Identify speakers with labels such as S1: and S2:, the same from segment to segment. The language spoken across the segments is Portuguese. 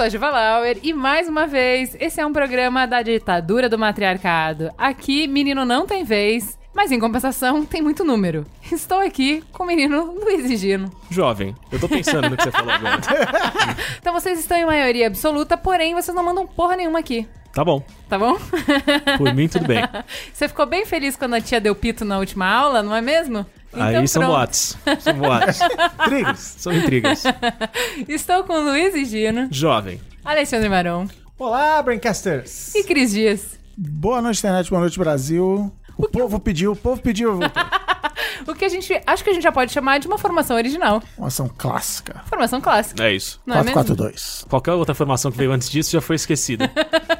S1: sou a Juva Lauer e mais uma vez, esse é um programa da ditadura do matriarcado. Aqui, menino não tem vez, mas em compensação tem muito número. Estou aqui com o menino Luiz e Gino.
S2: Jovem, eu tô pensando no que você falou agora.
S1: Então vocês estão em maioria absoluta, porém vocês não mandam porra nenhuma aqui.
S2: Tá bom,
S1: Tá bom?
S2: por mim tudo bem.
S1: Você ficou bem feliz quando a tia deu pito na última aula, não é mesmo?
S2: Aí são
S1: pronto.
S2: boatos. São boatos.
S3: Intrigas.
S2: São intrigas.
S1: Estou com o Luiz e Gino,
S2: Jovem.
S1: Alexandre Maron
S3: Olá, Braincasters.
S1: e Cris Dias.
S3: Boa noite, internet. Boa noite, Brasil. O povo pediu, o povo pediu. eu.
S1: O que a gente. Acho que a gente já pode chamar de uma formação original.
S3: Uma ação clássica.
S1: Formação clássica.
S2: É isso.
S1: Não é mesmo?
S3: 442.
S2: Qualquer outra formação que veio antes disso já foi esquecida.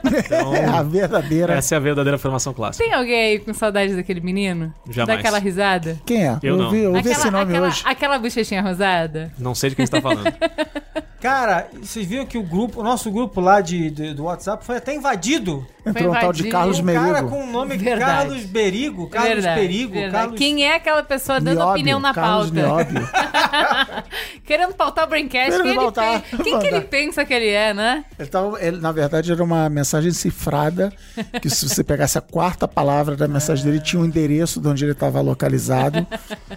S2: Então,
S3: É a verdadeira.
S2: essa é a verdadeira formação clássica.
S1: Tem alguém aí com saudade daquele menino?
S2: Jamais.
S1: Daquela risada?
S3: Quem é?
S2: Eu não.
S3: ouvi, eu ouvi
S1: aquela,
S3: esse nome
S1: aquela,
S3: hoje.
S1: aquela bochechinha rosada?
S2: Não sei de quem você tá falando.
S4: Cara, vocês viram que o grupo, o nosso grupo lá de, de- do WhatsApp foi até invadido.
S3: Entrou um tal de. Carlos
S4: um cara
S3: Merigo.
S4: com o nome
S1: Verdade.
S4: Carlos Berigo, Carlos
S1: Verdade,
S4: Perigo,
S1: verdade.
S4: Carlos...
S1: Quem é aquela pessoa dando
S3: Nióbio,
S1: opinião na
S3: Carlos
S1: pauta? Querendo pautar o Braincast?
S3: Querendo
S1: Quem, ele
S3: pautar.
S1: pen- quem que ele pensa que ele é, né?
S3: Ele tava, ele, na verdade, era uma mensagem cifrada, que se você pegasse a quarta palavra da mensagem dele, tinha um endereço de onde ele estava localizado.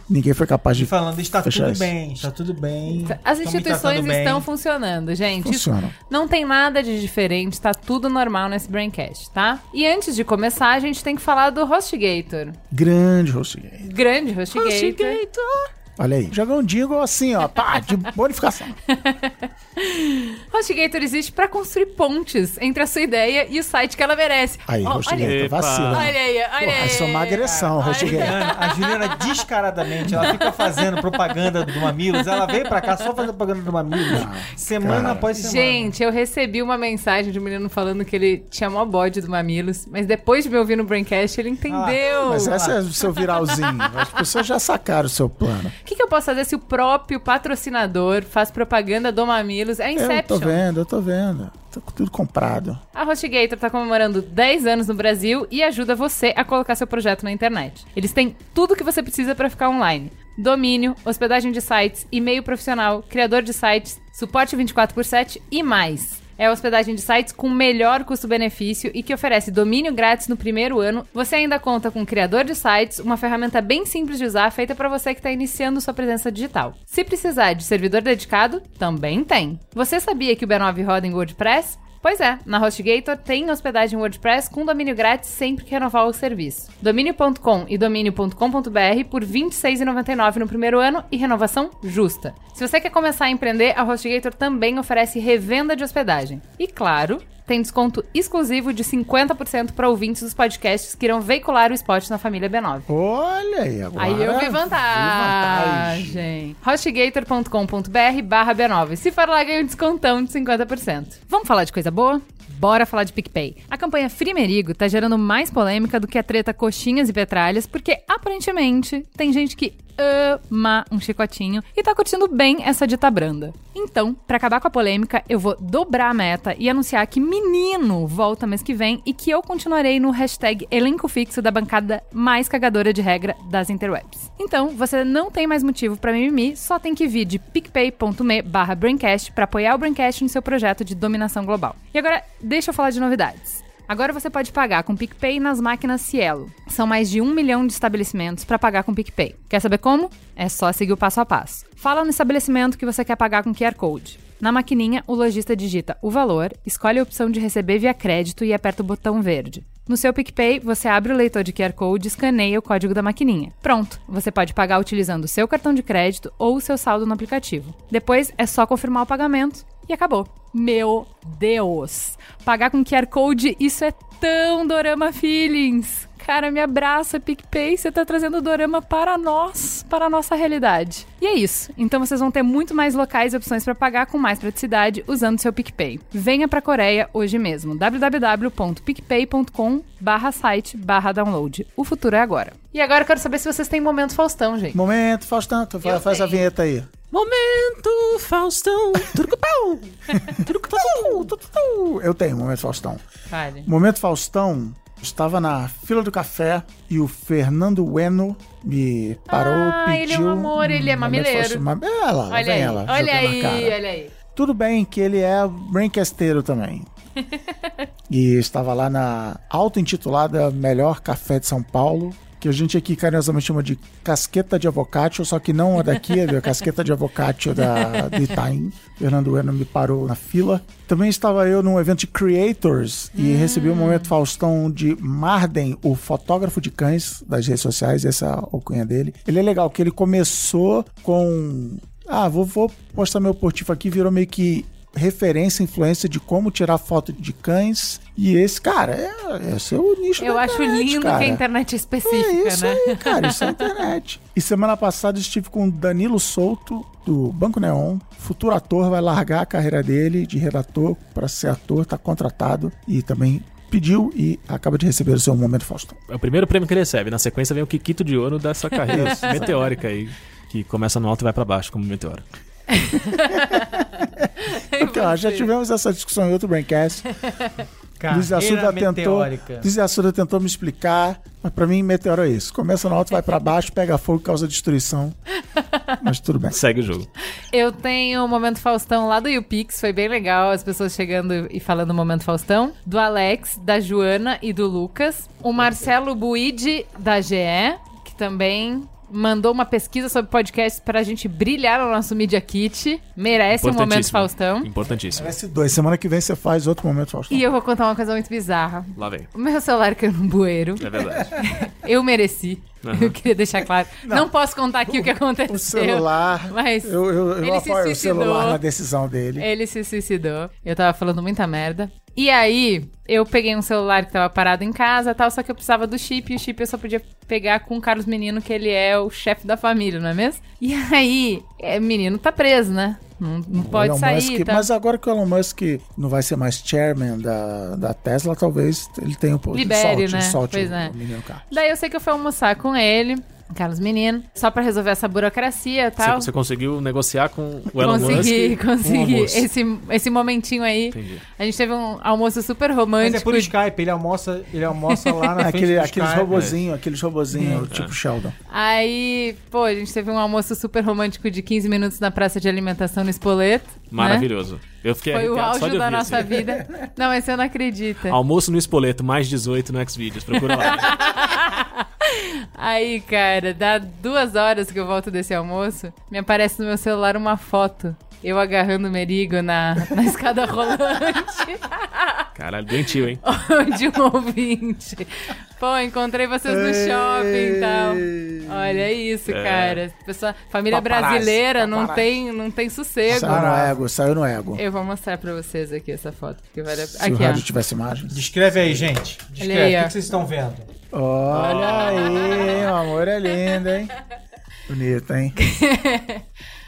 S3: Ninguém foi capaz de...
S4: Falando, está tudo
S3: isso.
S4: bem, está tudo bem.
S1: As instituições estão funcionando, gente. Isso
S3: Funcionam.
S1: Não tem nada de diferente, tá tudo normal nesse Braincast, tá? E antes de começar, a gente tem que falar do HostGator.
S3: Grande HostGator.
S1: Grande HostGator.
S3: Olha aí. Jogar um jingle assim, ó. Pá, de bonificação.
S1: HostGator existe pra construir pontes entre a sua ideia e o site que ela merece.
S3: Aí,
S1: Ó,
S3: HostGator, vacila.
S1: Olha aí, olha
S3: Porra,
S1: aí.
S3: isso é uma agressão,
S1: Olha-
S3: HostGator.
S4: A Juliana descaradamente, ela fica fazendo propaganda do Mamilos. Ela veio pra cá só fazer propaganda do Mamilos. semana
S3: cara.
S4: após semana.
S1: Gente, eu recebi uma mensagem de um menino falando que ele tinha mó bode do Mamilos, mas depois de me ouvir no Braincast, ele entendeu.
S3: Mas essa é o seu viralzinho. As pessoas já sacaram o seu plano.
S1: O que, que eu posso fazer se o próprio patrocinador faz propaganda do Mamilos? É
S3: Eu tô
S1: Inception.
S3: vendo, eu tô vendo. Tô com tudo comprado.
S1: A HostGator tá comemorando 10 anos no Brasil e ajuda você a colocar seu projeto na internet. Eles têm tudo que você precisa para ficar online. Domínio, hospedagem de sites, e-mail profissional, criador de sites, suporte 24 por 7 e mais. É hospedagem de sites com melhor custo-benefício e que oferece domínio grátis no primeiro ano. Você ainda conta com um criador de sites, uma ferramenta bem simples de usar, feita para você que está iniciando sua presença digital. Se precisar de servidor dedicado, também tem. Você sabia que o B9 roda em WordPress? Pois é, na HostGator tem hospedagem WordPress com domínio grátis sempre que renovar o serviço. Domínio.com e domínio.com.br por R$ 26,99 no primeiro ano e renovação justa. Se você quer começar a empreender, a HostGator também oferece revenda de hospedagem. E claro, tem desconto exclusivo de 50% para ouvintes dos podcasts que irão veicular o spot na família B9.
S3: Olha aí, agora.
S1: Aí eu vi vantagem. Hostgator.com.br barra B9. Se for lá, ganha um descontão de 50%. Vamos falar de coisa boa? Bora falar de PicPay. A campanha Frimerigo tá gerando mais polêmica do que a treta coxinhas e petralhas, porque aparentemente tem gente que ama um chicotinho e tá curtindo bem essa dita branda. Então, pra acabar com a polêmica, eu vou dobrar a meta e anunciar que Menino volta mês que vem e que eu continuarei no hashtag elenco fixo da bancada mais cagadora de regra das interwebs. Então, você não tem mais motivo pra mimimi, só tem que vir de picpay.me barra Braincast pra apoiar o Braincast no seu projeto de dominação global. E agora, deixa eu falar de novidades. Agora você pode pagar com PicPay nas máquinas Cielo. São mais de um milhão de estabelecimentos para pagar com PicPay. Quer saber como? É só seguir o passo a passo. Fala no estabelecimento que você quer pagar com QR Code. Na maquininha, o lojista digita o valor, escolhe a opção de receber via crédito e aperta o botão verde. No seu PicPay, você abre o leitor de QR Code e escaneia o código da maquininha. Pronto, você pode pagar utilizando o seu cartão de crédito ou o seu saldo no aplicativo. Depois é só confirmar o pagamento e acabou. Meu Deus! Pagar com QR Code, isso é tão Dorama Feelings! Cara, me abraça, PicPay. Você tá trazendo o dorama para nós, para a nossa realidade. E é isso. Então vocês vão ter muito mais locais e opções para pagar com mais praticidade usando seu PicPay. Venha pra Coreia hoje mesmo. www.picpay.com barra site barra download. O futuro é agora. E agora eu quero saber se vocês têm momento Faustão, gente.
S3: Momento, Faustão, tu
S1: Eu
S3: faz a vinheta aí.
S2: Momento, Faustão. Turucupau.
S3: Tu, tu, tu. Eu tenho Momento Faustão.
S1: Fale.
S3: Momento Faustão, estava na fila do café e o Fernando Bueno me parou,
S1: Ah,
S3: pediu...
S1: ele é um amor, ele é mamileiro.
S3: É ela,
S1: Olha
S3: vem
S1: aí,
S3: ela,
S1: olha aí, olha aí.
S3: Tudo bem que ele é braincasteiro também. e estava lá na auto-intitulada Melhor Café de São Paulo, que a gente aqui carinhosamente chama de casqueta de avocatio, só que não a daqui, é a casqueta de avocatio da, de Itaim. Fernando Bueno me parou na fila. Também estava eu num evento de creators e recebi o momento Faustão de Marden, o fotógrafo de cães das redes sociais, essa é a alcunha dele. Ele é legal, que ele começou com ah, vou, vou postar meu portivo aqui, virou meio que referência, influência de como tirar foto de cães. E esse, cara, é, esse é o nicho
S1: Eu
S3: da
S1: acho
S3: internet,
S1: lindo
S3: cara.
S1: que a internet é específica,
S3: É isso
S1: né?
S3: aí, cara, isso é internet. E semana passada estive com o Danilo Souto, do Banco Neon. Futuro ator, vai largar a carreira dele de redator para ser ator, tá contratado e também pediu e acaba de receber o seu momento Faustão.
S2: É o primeiro prêmio que ele recebe. Na sequência vem o Kikito de ouro dessa carreira meteórica aí. Que começa no alto e vai pra baixo, como meteoro.
S3: Então, ó, já tivemos essa discussão em outro Braincast. Luiz Assuda tentou. Luiz Assuda tentou me explicar, mas pra mim meteoro é isso. Começa no alto, vai pra baixo, pega fogo, causa destruição. Mas tudo bem.
S2: Segue o jogo.
S1: Eu tenho o Momento Faustão lá do YouPix, foi bem legal, as pessoas chegando e falando o Momento Faustão. Do Alex, da Joana e do Lucas. O Marcelo Buide, da GE, que também mandou uma pesquisa sobre podcasts pra gente brilhar no nosso Media Kit. Merece um Momento. Faustão.
S2: Importantíssimo.
S3: Parece dois. Semana que vem você faz outro momento Faustão.
S1: E eu vou contar uma coisa muito bizarra.
S2: Lá vem.
S1: O meu celular caiu no bueiro.
S2: É verdade.
S1: Eu mereci. Eu queria deixar claro. Não, posso contar aqui o que aconteceu.
S3: O celular.
S1: Mas
S3: eu eu, eu
S1: ele se
S3: apoio o
S1: suicidou.
S3: celular na decisão dele.
S1: Ele se suicidou. Eu tava falando muita merda. E aí, eu peguei um celular que tava parado em casa e tal, só que eu precisava do chip, e o chip eu só podia pegar com o Carlos Menino, que ele é o chefe da família, não é mesmo? E aí, é, menino tá preso, né? Não, não pode
S3: Elon
S1: sair.
S3: Musk-
S1: tá?
S3: Mas agora que o Elon Musk não vai ser mais chairman da, da Tesla, talvez ele tenha um pouco
S1: Libere,
S3: solte,
S1: né?
S3: solte
S1: Pois
S3: o,
S1: é.
S3: o menino Carlos.
S1: Daí eu sei que eu fui almoçar com ele, Carlos Menino, só pra resolver essa burocracia e
S2: Você,
S1: tal.
S2: você conseguiu negociar com o Elon
S1: consegui,
S2: Musk?
S1: consegui.
S2: um
S1: esse, esse momentinho aí.
S2: Entendi.
S1: A gente teve um almoço super
S4: Mas
S1: romântico.
S4: é por Skype, ele almoça, ele almoça lá na frente
S3: Aquele, aqueles
S4: Skype.
S3: robozinhos, aqueles robozinhos, tipo Sheldon.
S1: Aí, pô, a gente teve um almoço super romântico de 15 minutos na praça de alimentação no Espoleto. né?
S2: Maravilhoso. Eu fiquei
S1: Foi o auge da nossa
S2: assim.
S1: vida. Não, mas você não acredita.
S2: Almoço no Espoleto, mais 18 no Xvideos. Procura lá.
S1: Aí, cara, dá duas horas que eu volto desse almoço, me aparece no meu celular uma foto. Eu agarrando o Merigo na, na escada rolante
S2: Caralho, doentio, hein?
S1: de um ouvinte. Pô, encontrei vocês no shopping e tal. Olha isso,
S2: É.
S1: cara. Pessoa, família
S3: Paparazzi,
S1: brasileira não
S3: paparazzi.
S1: tem, não tem sossego.
S3: Saiu no ego, saiu no ego.
S1: Eu vou mostrar pra vocês aqui essa foto. Porque vale a...
S3: Se o
S1: Aqui,
S3: rádio
S1: ó.
S3: tivesse imagens.
S4: Descreve aí, gente. Descreve.
S1: Aí,
S4: o que vocês estão vendo?
S3: Olha aí, o amor é lindo, hein? Bonito, hein?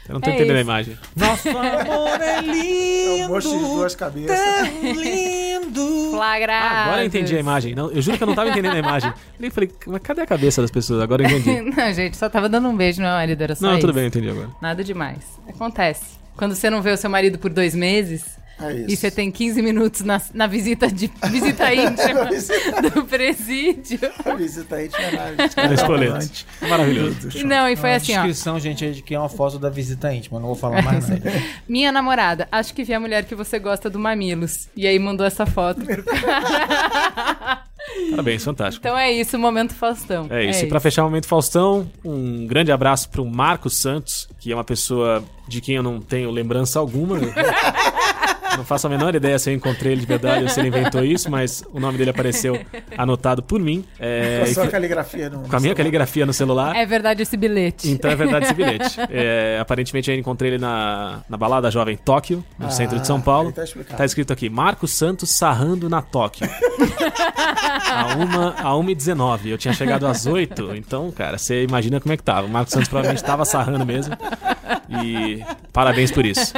S2: Eu não tô
S1: É
S2: entendendo a
S1: isso.
S2: imagem.
S4: Nosso amor é
S3: É
S4: lindo.
S3: um monstro de duas cabeças.
S4: lindo.
S1: Flagrados.
S2: Ah, agora eu entendi a imagem. Não, eu juro que eu não tava entendendo a imagem. Eu falei, mas cadê a cabeça das pessoas? Agora eu entendi.
S1: Não, gente, só tava dando um beijo no meu marido, era só
S2: Não, tudo
S1: isso.
S2: bem, eu entendi agora.
S1: Nada demais. Acontece. Quando você não vê o seu marido por dois meses
S3: É isso.
S1: e você tem 15 minutos na, na visita de visita íntima
S3: Visita-
S1: do presídio.
S3: A visita tinha nada.
S2: No Espoleto. Maravilhoso.
S1: Não, e foi
S4: a
S1: assim, ó.
S4: descrição, gente, é de que é uma foto da visita íntima. Não vou falar mais nada.
S1: Minha namorada, acho que vi a mulher que você gosta do Mamilos. E aí mandou essa foto. pro cara.
S2: Parabéns, fantástico.
S1: então é isso, momento Faustão.
S2: É isso. E pra fechar o momento Faustão, um grande abraço pro Marcos Santos, que é uma pessoa de quem eu não tenho lembrança alguma. Não faço a menor ideia se eu encontrei ele de verdade ou se ele inventou isso, mas o nome dele apareceu anotado por mim. É,
S3: Com a
S2: e
S3: sua caligrafia no.
S2: com a minha caligrafia no celular.
S1: É verdade esse bilhete.
S2: Então é verdade esse bilhete. É, aparentemente eu encontrei ele na, na balada jovem Tóquio, no
S3: Ah,
S2: centro de São Paulo.
S3: tá.
S2: Tá escrito aqui, Marcos Santos sarrando na Tóquio. a uma, a 1h19. Eu tinha chegado às 8, então, cara, você imagina como é que tava. O Marcos Santos provavelmente tava sarrando mesmo. E parabéns por isso.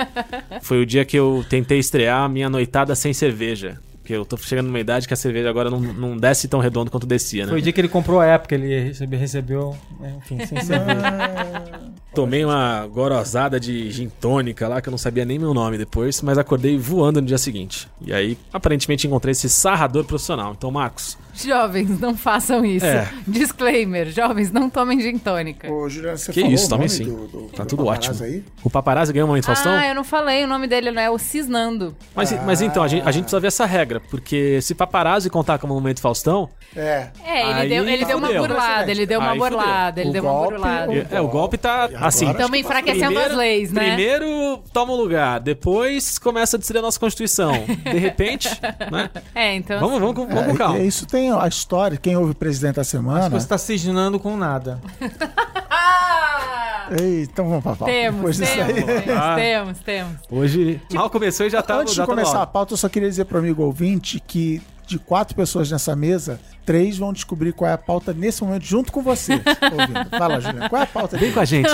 S2: Foi o dia que eu tentei estrear a minha noitada sem cerveja. Porque eu tô chegando numa idade que a cerveja agora não, não desce tão redondo quanto descia, né?
S4: Foi o dia que ele comprou a época, ele recebeu, recebeu enfim, sem cerveja.
S2: Tomei uma gorosada de gin tônica lá, que eu não sabia nem meu nome depois, mas acordei voando no dia seguinte. E aí, aparentemente, encontrei esse sarrador profissional. Então, Marcos,
S1: Jovens, não façam isso.
S2: É.
S1: Disclaimer, jovens, não tomem gin tônica.
S3: Ô, Juliano, você
S2: Que
S3: falou
S2: isso,
S3: nome
S2: sim.
S3: do- do-
S2: Tá
S3: do
S2: tudo ótimo.
S3: Aí?
S2: o paparazzi ganhou um momento Faustão?
S1: Ah, eu não falei, o nome dele não é o Cisnando.
S2: Mas, mas então, a gente, a gente precisa ver essa regra, porque se paparazzi contar como momento Faustão,
S3: É.
S1: É, ele
S2: Aí
S1: deu, ele deu uma burlada, ele deu uma
S2: Aí fudeu.
S1: burlada, ele
S3: O
S1: deu uma
S3: golpe,
S1: burlada.
S3: o-
S2: é, o golpe tá assim.
S3: acho
S1: Estamos enfraquecendo as leis, né?
S2: Primeiro toma o lugar, depois começa a destruir a nossa Constituição. De repente, né?
S1: É, então.
S2: Vamos, vamos, com- vamos com
S3: É,
S2: calma.
S3: é, isso tem a história, quem ouve o presidente da semana.
S4: Você tá cisnando com nada.
S3: Ei, então vamos pra pauta.
S1: Temos, temos,
S3: aí.
S1: temos,
S2: Ah.
S1: temos, temos.
S2: Hoje, mal começou e já tá
S3: Antes
S2: já
S3: de
S2: tá no
S3: começar a pauta, eu só queria dizer pro amigo ouvinte que de quatro pessoas nessa mesa, três vão descobrir qual é a pauta nesse momento junto com você. ouvindo. Fala, Juliano. Qual é a pauta?
S2: Vem com a gente.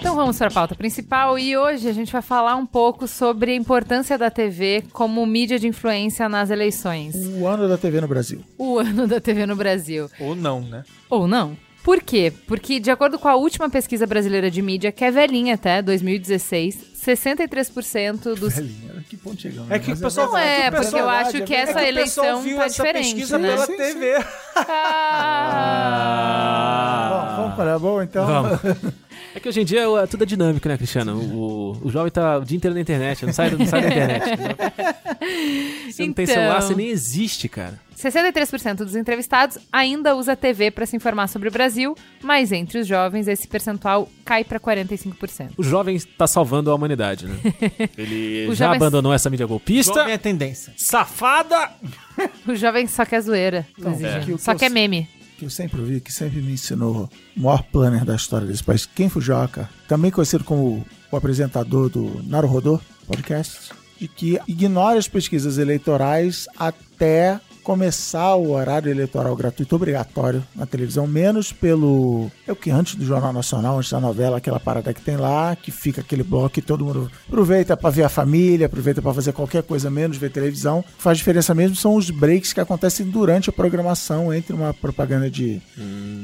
S1: Então vamos para a pauta principal e hoje a gente vai falar um pouco sobre a importância da TV como mídia de influência nas eleições.
S3: O ano da TV no Brasil.
S1: O ano da TV no Brasil.
S4: Ou não, né?
S1: Ou não? Por quê? Porque, de acordo com a última pesquisa brasileira de mídia, que é velhinha até, 2016, 63% dos.
S3: Velhinha, que ponto chegamos.
S4: É que
S3: Mas
S4: o pessoal
S1: Não
S4: fala
S1: é,
S4: que
S1: porque eu acho
S3: é
S1: que essa
S4: É que
S1: eleição
S4: viu
S1: tá
S4: essa
S1: diferente,
S4: pesquisa
S1: né?
S4: pela
S3: Sim, sim.
S4: TV.
S1: Ah!
S3: Bom, vamos para a boa, então.
S2: Vamos. É que hoje em dia é tudo é dinâmico, né, Cristiano? O, o jovem tá o dia inteiro na internet, não sai, não sai da internet. Você não tem
S1: Então.
S2: celular, você nem existe, cara.
S1: 63% dos entrevistados ainda usa TV para se informar sobre o Brasil, mas entre os jovens esse percentual cai para 45%.
S2: O jovem tá salvando a humanidade, né? Ele
S1: Os
S2: já
S1: jovens-
S2: abandonou essa mídia golpista.
S4: Jovem é tendência.
S2: Safada!
S1: O jovem só quer zoeira,
S3: Então, é. o
S1: só
S3: que
S1: quer meme.
S3: Que eu sempre ouvi, que sempre me ensinou, o maior planner da história desse país, Ken Fujioka, também conhecido como o apresentador do Naruhodô podcast, de que ignora as pesquisas eleitorais até começar o horário eleitoral gratuito obrigatório na televisão, menos pelo. É o que antes do Jornal Nacional, antes da novela, aquela parada que tem lá, que fica aquele bloco que todo mundo aproveita para ver a família, aproveita para fazer qualquer coisa menos ver televisão. O que faz diferença mesmo são os breaks que acontecem durante a programação entre uma propaganda de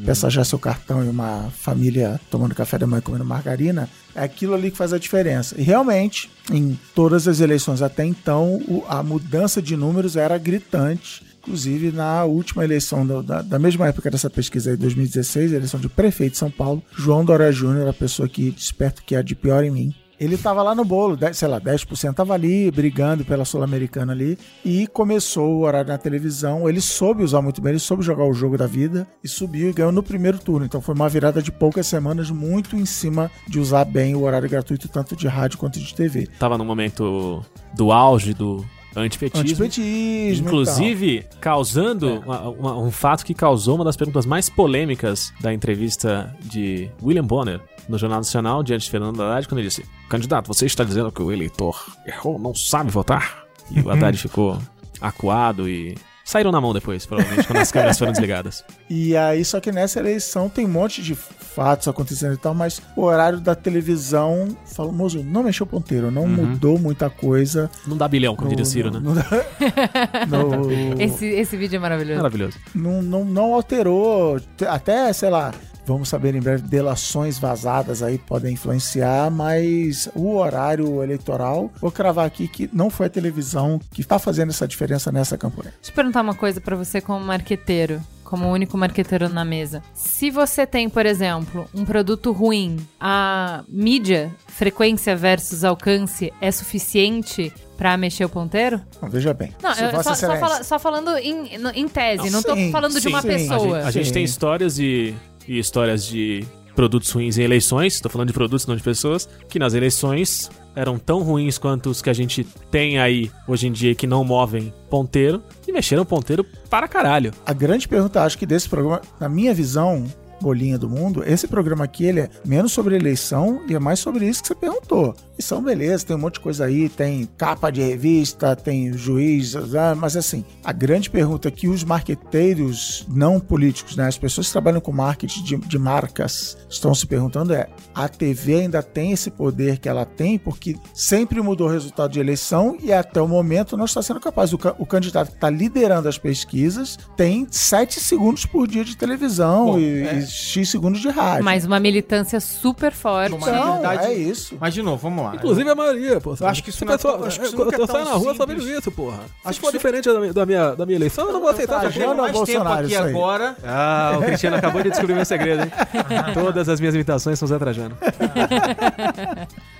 S3: peça já seu cartão e uma família tomando café da manhã e comendo margarina. É aquilo ali que faz a diferença. E realmente, em todas as eleições até então, a mudança de números era gritante. Inclusive, na última eleição da, da mesma época dessa pesquisa aí, 2016, a eleição de prefeito de São Paulo, João Dória Júnior, a pessoa que desperta o que há de pior em mim, ele tava lá no bolo, 10, sei lá, 10% tava ali, brigando pela Sul-Americana ali, e começou o horário na televisão. Ele soube usar muito bem, ele soube jogar o jogo da vida e subiu e ganhou no primeiro turno. Então foi uma virada de poucas semanas, muito em cima de usar bem o horário gratuito, tanto de rádio quanto de TV.
S2: Tava no momento do auge do antipetismo.
S3: Antipetismo.
S2: Inclusive, causando uma- uma- um fato que causou uma das perguntas mais polêmicas da entrevista de William Bonner no Jornal Nacional, diante de Fernando Haddad, quando ele disse: Candidato, você está dizendo que o eleitor errou, não sabe votar? E o Haddad ficou acuado e. Saíram na mão depois, provavelmente, quando as câmeras foram desligadas.
S3: E aí, só que nessa eleição tem um monte de fatos acontecendo e tal, mas o horário da televisão, famoso, não mexeu o ponteiro, não mudou muita coisa.
S2: Não dá bilhão, como
S3: no-
S2: diria o Ciro, né?
S3: no- no-
S1: Esse, esse vídeo é maravilhoso.
S2: Maravilhoso.
S3: não, não, não alterou. Te- Até, sei lá, vamos saber em breve, delações vazadas aí podem influenciar, mas o horário eleitoral, vou cravar aqui que não foi a televisão que está fazendo essa diferença nessa campanha.
S1: Deixa eu perguntar uma coisa pra você como marqueteiro, como único marqueteiro na mesa. Se você tem, por exemplo, um produto ruim, a mídia, frequência versus alcance, é suficiente pra mexer o ponteiro?
S3: Não, veja bem.
S1: Não, eu- só, só, fala- só falando em, em tese, não tô
S3: Sim,
S1: falando de
S3: sim,
S1: uma
S3: sim.
S2: A
S1: pessoa.
S2: gente, a gente tem histórias e, e histórias de produtos ruins em eleições, tô falando de produtos, não de pessoas, que nas eleições eram tão ruins quanto os que a gente tem aí hoje em dia que não movem ponteiro, e mexeram ponteiro para caralho.
S3: A grande pergunta, acho que desse programa, na minha visão, bolinha do mundo, esse programa aqui ele é menos sobre eleição e é mais sobre isso que você perguntou. Eleição, beleza, tem um monte de coisa aí, tem capa de revista, tem juiz, ah, mas assim, a grande pergunta que os marqueteiros não políticos, né, as pessoas que trabalham com marketing de, de marcas estão se perguntando é, a TV ainda tem esse poder que ela tem porque sempre mudou o resultado de eleição e até o momento não está sendo capaz. O, o candidato que está liderando as pesquisas tem 7 segundos por dia de televisão
S4: Bom,
S3: e,
S4: é.
S3: e X segundos de rádio.
S1: Mas uma militância super forte.
S4: Uma verdade-
S3: é isso.
S4: Mas de novo, vamos lá.
S2: Inclusive a maioria, pô.
S4: Eu acho que isso não é tão- acho que isso
S2: quando
S4: nunca é
S2: eu saio na rua, só
S4: simples.
S2: vejo isso, porra.
S4: Acho
S2: Acho
S4: que isso-
S2: diferente da minha, da, minha, da minha eleição, eu não vou aceitar essa porra.
S3: Bolsonaro,
S4: mais tempo
S3: Bolsonaro,
S4: aqui
S3: isso aí.
S4: agora.
S2: Ah, o Cristiano acabou de descobrir meu segredo, hein? Todas as minhas imitações são Zé Trajano.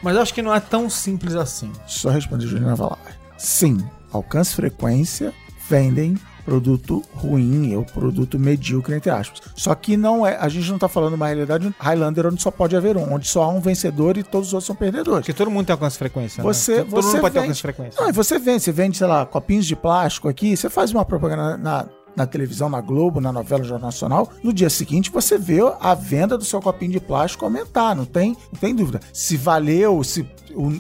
S4: Mas eu acho que não é tão simples assim.
S3: Só responder Juliana Valar. Sim, alcance e frequência vendem produto ruim ou produto medíocre, entre aspas. Só que não é. A gente não tá falando uma realidade Highlander onde só pode haver um, onde só há um vencedor e todos os outros são perdedores.
S4: Porque todo mundo tem alcance de frequência.
S3: Você,
S4: né? Todo
S3: você
S4: mundo pode ter
S3: vende-
S4: alcance de frequência.
S3: Não, e você vende, você vende, sei lá, copinhos de plástico aqui, você faz uma propaganda na, na televisão, na Globo, na novela no Jornal Nacional, no dia seguinte você vê a venda do seu copinho de plástico aumentar, não tem, não tem dúvida. Se valeu, se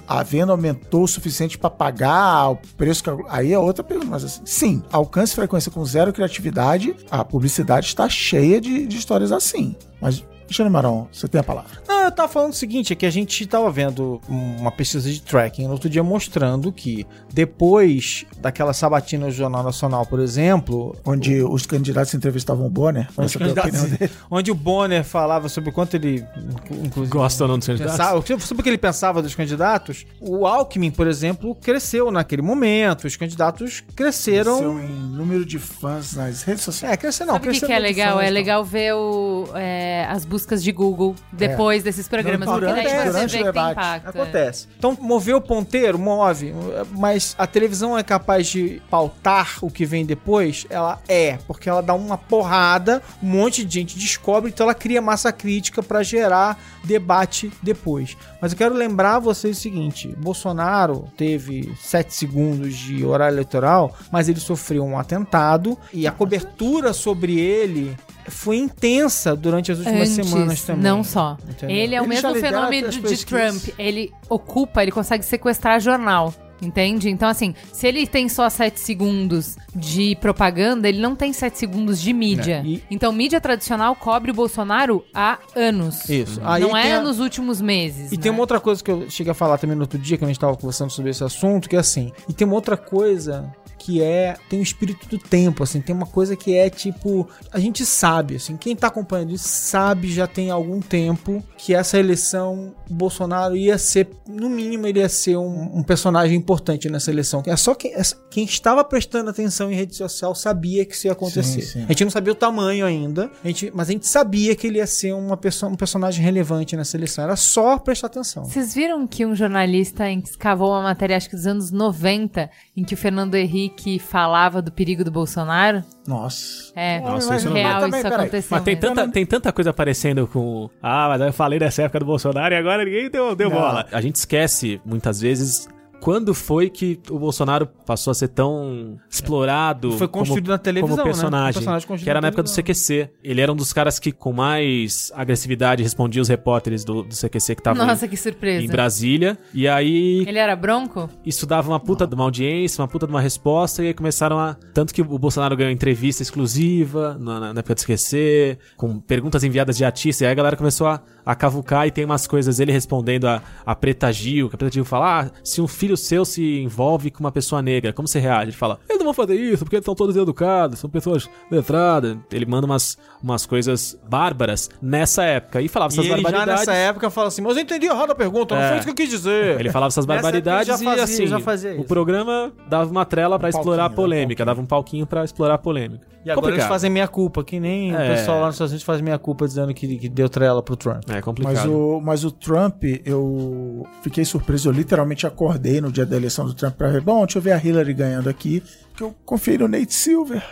S3: a venda aumentou o suficiente para pagar o preço, que, aí é outra pergunta, mas assim, sim, alcance frequência com zero criatividade, a publicidade está cheia de, de histórias assim. Mas, Alexandre Marão, você tem a palavra.
S4: Não, eu tava falando o seguinte, é que a gente tava vendo uma pesquisa de tracking no outro dia mostrando que depois daquela sabatina do Jornal Nacional, por exemplo,
S3: Onde os candidatos entrevistavam o Bonner,
S4: os
S3: foi a opinião
S4: candidatos-
S3: dele.
S4: onde o Bonner falava sobre quanto ele
S2: Gosta ou não dos candidatos?
S4: pensava, sobre o que ele pensava dos candidatos, o Alckmin, por exemplo, cresceu naquele momento, os candidatos cresceram.
S3: Cresceu em número de fãs nas redes sociais.
S4: É, crescer não,
S1: Sabe o que,
S4: cresceu
S1: que é legal?
S4: fãs,
S1: É
S4: não.
S1: legal ver o, é, as buscas de Google depois desses programas.
S3: Não,
S1: porque daí
S3: durante-
S1: você
S3: durante
S1: vê
S3: o
S1: que tem
S3: debate.
S1: impacto. é.
S4: Acontece. Então, mover o ponteiro, move, mas a televisão é capaz de pautar o que vem depois? Ela é, porque ela dá uma porrada, um monte de gente descobre, então ela cria massa crítica pra gerar debate depois. Mas eu quero lembrar vocês o seguinte: Bolsonaro teve 7 segundos de horário eleitoral, mas ele sofreu um atentado e a cobertura sobre ele foi intensa durante as últimas
S1: Antes,
S4: semanas também.
S1: não só.
S4: Entendeu?
S1: Ele é o
S3: Ele
S1: mesmo fenômeno de
S3: pesquisas.
S1: Trump. Ele ocupa, ele consegue sequestrar jornal. Entende? Então, assim, se ele tem só 7 segundos de propaganda, ele não tem 7 segundos de mídia.
S4: É, e-
S1: Então, mídia tradicional cobre o Bolsonaro há anos.
S4: Isso. Aí
S1: não é
S4: a-
S1: nos últimos meses.
S4: E
S1: né?
S4: tem uma outra coisa que eu cheguei a falar também no outro dia, que a gente tava conversando sobre esse assunto, que é assim. E tem uma outra coisa que é. Tem o espírito do tempo, assim. Tem uma coisa que é tipo. A gente sabe, assim. Quem tá acompanhando isso sabe já tem algum tempo que essa eleição, o Bolsonaro ia ser. No mínimo, ele ia ser um, um personagem importante nessa eleição. É só quem, essa- quem estava prestando atenção em rede social sabia que isso ia acontecer.
S3: Sim, sim.
S4: A gente não sabia o tamanho ainda, a gente, mas a gente sabia que ele ia ser uma pessoa, um personagem relevante nessa eleição. Era só prestar atenção.
S1: Vocês viram que um jornalista escavou uma matéria, acho que dos anos 90, em que o Fernando Henrique falava do perigo do Bolsonaro?
S3: Nossa.
S1: É,
S2: Nossa, isso não-
S1: real,
S3: também,
S1: isso aconteceu.
S2: Mas tem
S1: mesmo.
S2: tanta, tem tanta coisa aparecendo com. Ah, mas eu falei dessa época do Bolsonaro e agora ninguém deu, deu
S3: Não.
S2: bola. A gente esquece, muitas vezes, quando foi que o Bolsonaro passou a ser tão explorado.
S4: Foi construído na televisão,
S2: como
S4: né?
S2: personagem,
S4: Um personagem
S2: que era
S4: na
S2: na época do. CQC. Ele era um dos caras que, com mais agressividade, respondia os repórteres do, do CQC que estavam
S1: Nossa,
S2: em,
S1: que surpresa.
S2: em Brasília. E aí.
S1: Ele era bronco?
S2: Isso dava uma puta de uma audiência, uma puta de uma resposta, e aí começaram a. Tanto que o Bolsonaro ganhou entrevista exclusiva na, na- na época do esquecer, com perguntas enviadas de artista, e aí a galera começou a, a cavucar e tem umas coisas ele respondendo a, a Preta Gil, que a Preta Gil fala: ah, se um filho seu se envolve com uma pessoa negra, como você reage? Ele fala: eles não vão fazer isso, porque eles são todos educados, são pessoas letradas. Ele manda umas, umas coisas bárbaras nessa época e falava
S4: E
S2: essas
S4: já
S2: barbaridades.
S4: nessa época fala assim, mas eu entendi errado a pergunta, não
S2: É.
S4: foi isso que eu quis dizer.
S2: Ele falava essas barbaridades
S4: já
S2: e
S4: fazia-
S2: assim,
S4: já fazia
S2: o
S4: isso.
S2: programa dava uma trela pra
S3: Um
S2: explorar a
S3: palquinho,
S2: polêmica,
S3: um
S2: dava um palquinho pra explorar a polêmica.
S4: E agora eles
S2: complicado.
S4: fazem meia culpa, que nem o
S2: É.
S4: pessoal lá nos Estados Unidos faz meia culpa dizendo que, que deu trela pro Trump.
S2: É complicado.
S3: Mas o, mas o Trump, eu fiquei surpreso. Eu literalmente acordei no dia da eleição do Trump pra ver, bom, deixa eu ver a Hillary ganhando aqui, que eu confiei no Nate Silver,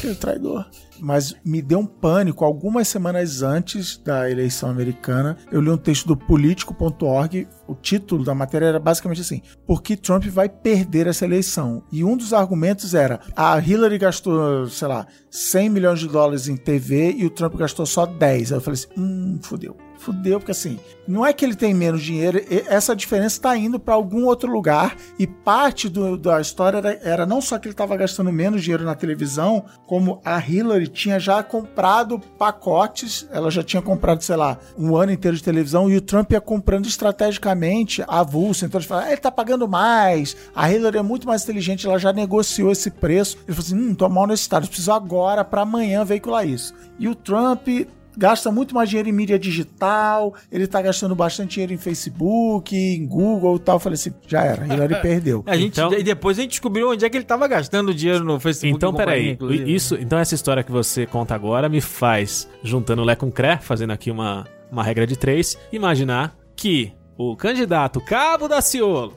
S3: que é traidor. Mas me deu um pânico. Algumas semanas antes da eleição americana, eu li um texto do político.org. O título da matéria era basicamente assim: Por que Trump vai perder essa eleição? E um dos argumentos era: a Hillary gastou, sei lá, 100 milhões de dólares em TV e o Trump gastou só 10. Aí eu falei assim: hum, fudeu fudeu, porque assim, não é que ele tem menos dinheiro, essa diferença está indo para algum outro lugar e parte do, da história era, era, não só que ele estava gastando menos dinheiro na televisão, como a Hillary tinha já comprado pacotes, ela já tinha comprado, sei lá, um ano inteiro de televisão e o Trump ia comprando estrategicamente avulso, então ele fala, ah, ele tá pagando mais, a Hillary é muito mais inteligente, ela já negociou esse preço. Ele falou assim, hum, tô mal nesse estado, preciso agora para amanhã veicular isso. E o Trump gasta muito mais dinheiro em mídia digital, ele tá gastando bastante dinheiro em Facebook, em Google e tal. Eu falei assim, já era, ele perdeu.
S4: A gente,
S2: Então-
S4: E depois a gente descobriu onde é que ele tava gastando dinheiro no Facebook.
S2: Então, peraí. Isso, então essa história que você conta agora me faz, juntando Lé com Cré, fazendo aqui uma, uma regra de três, imaginar que o candidato Cabo da Ciolo,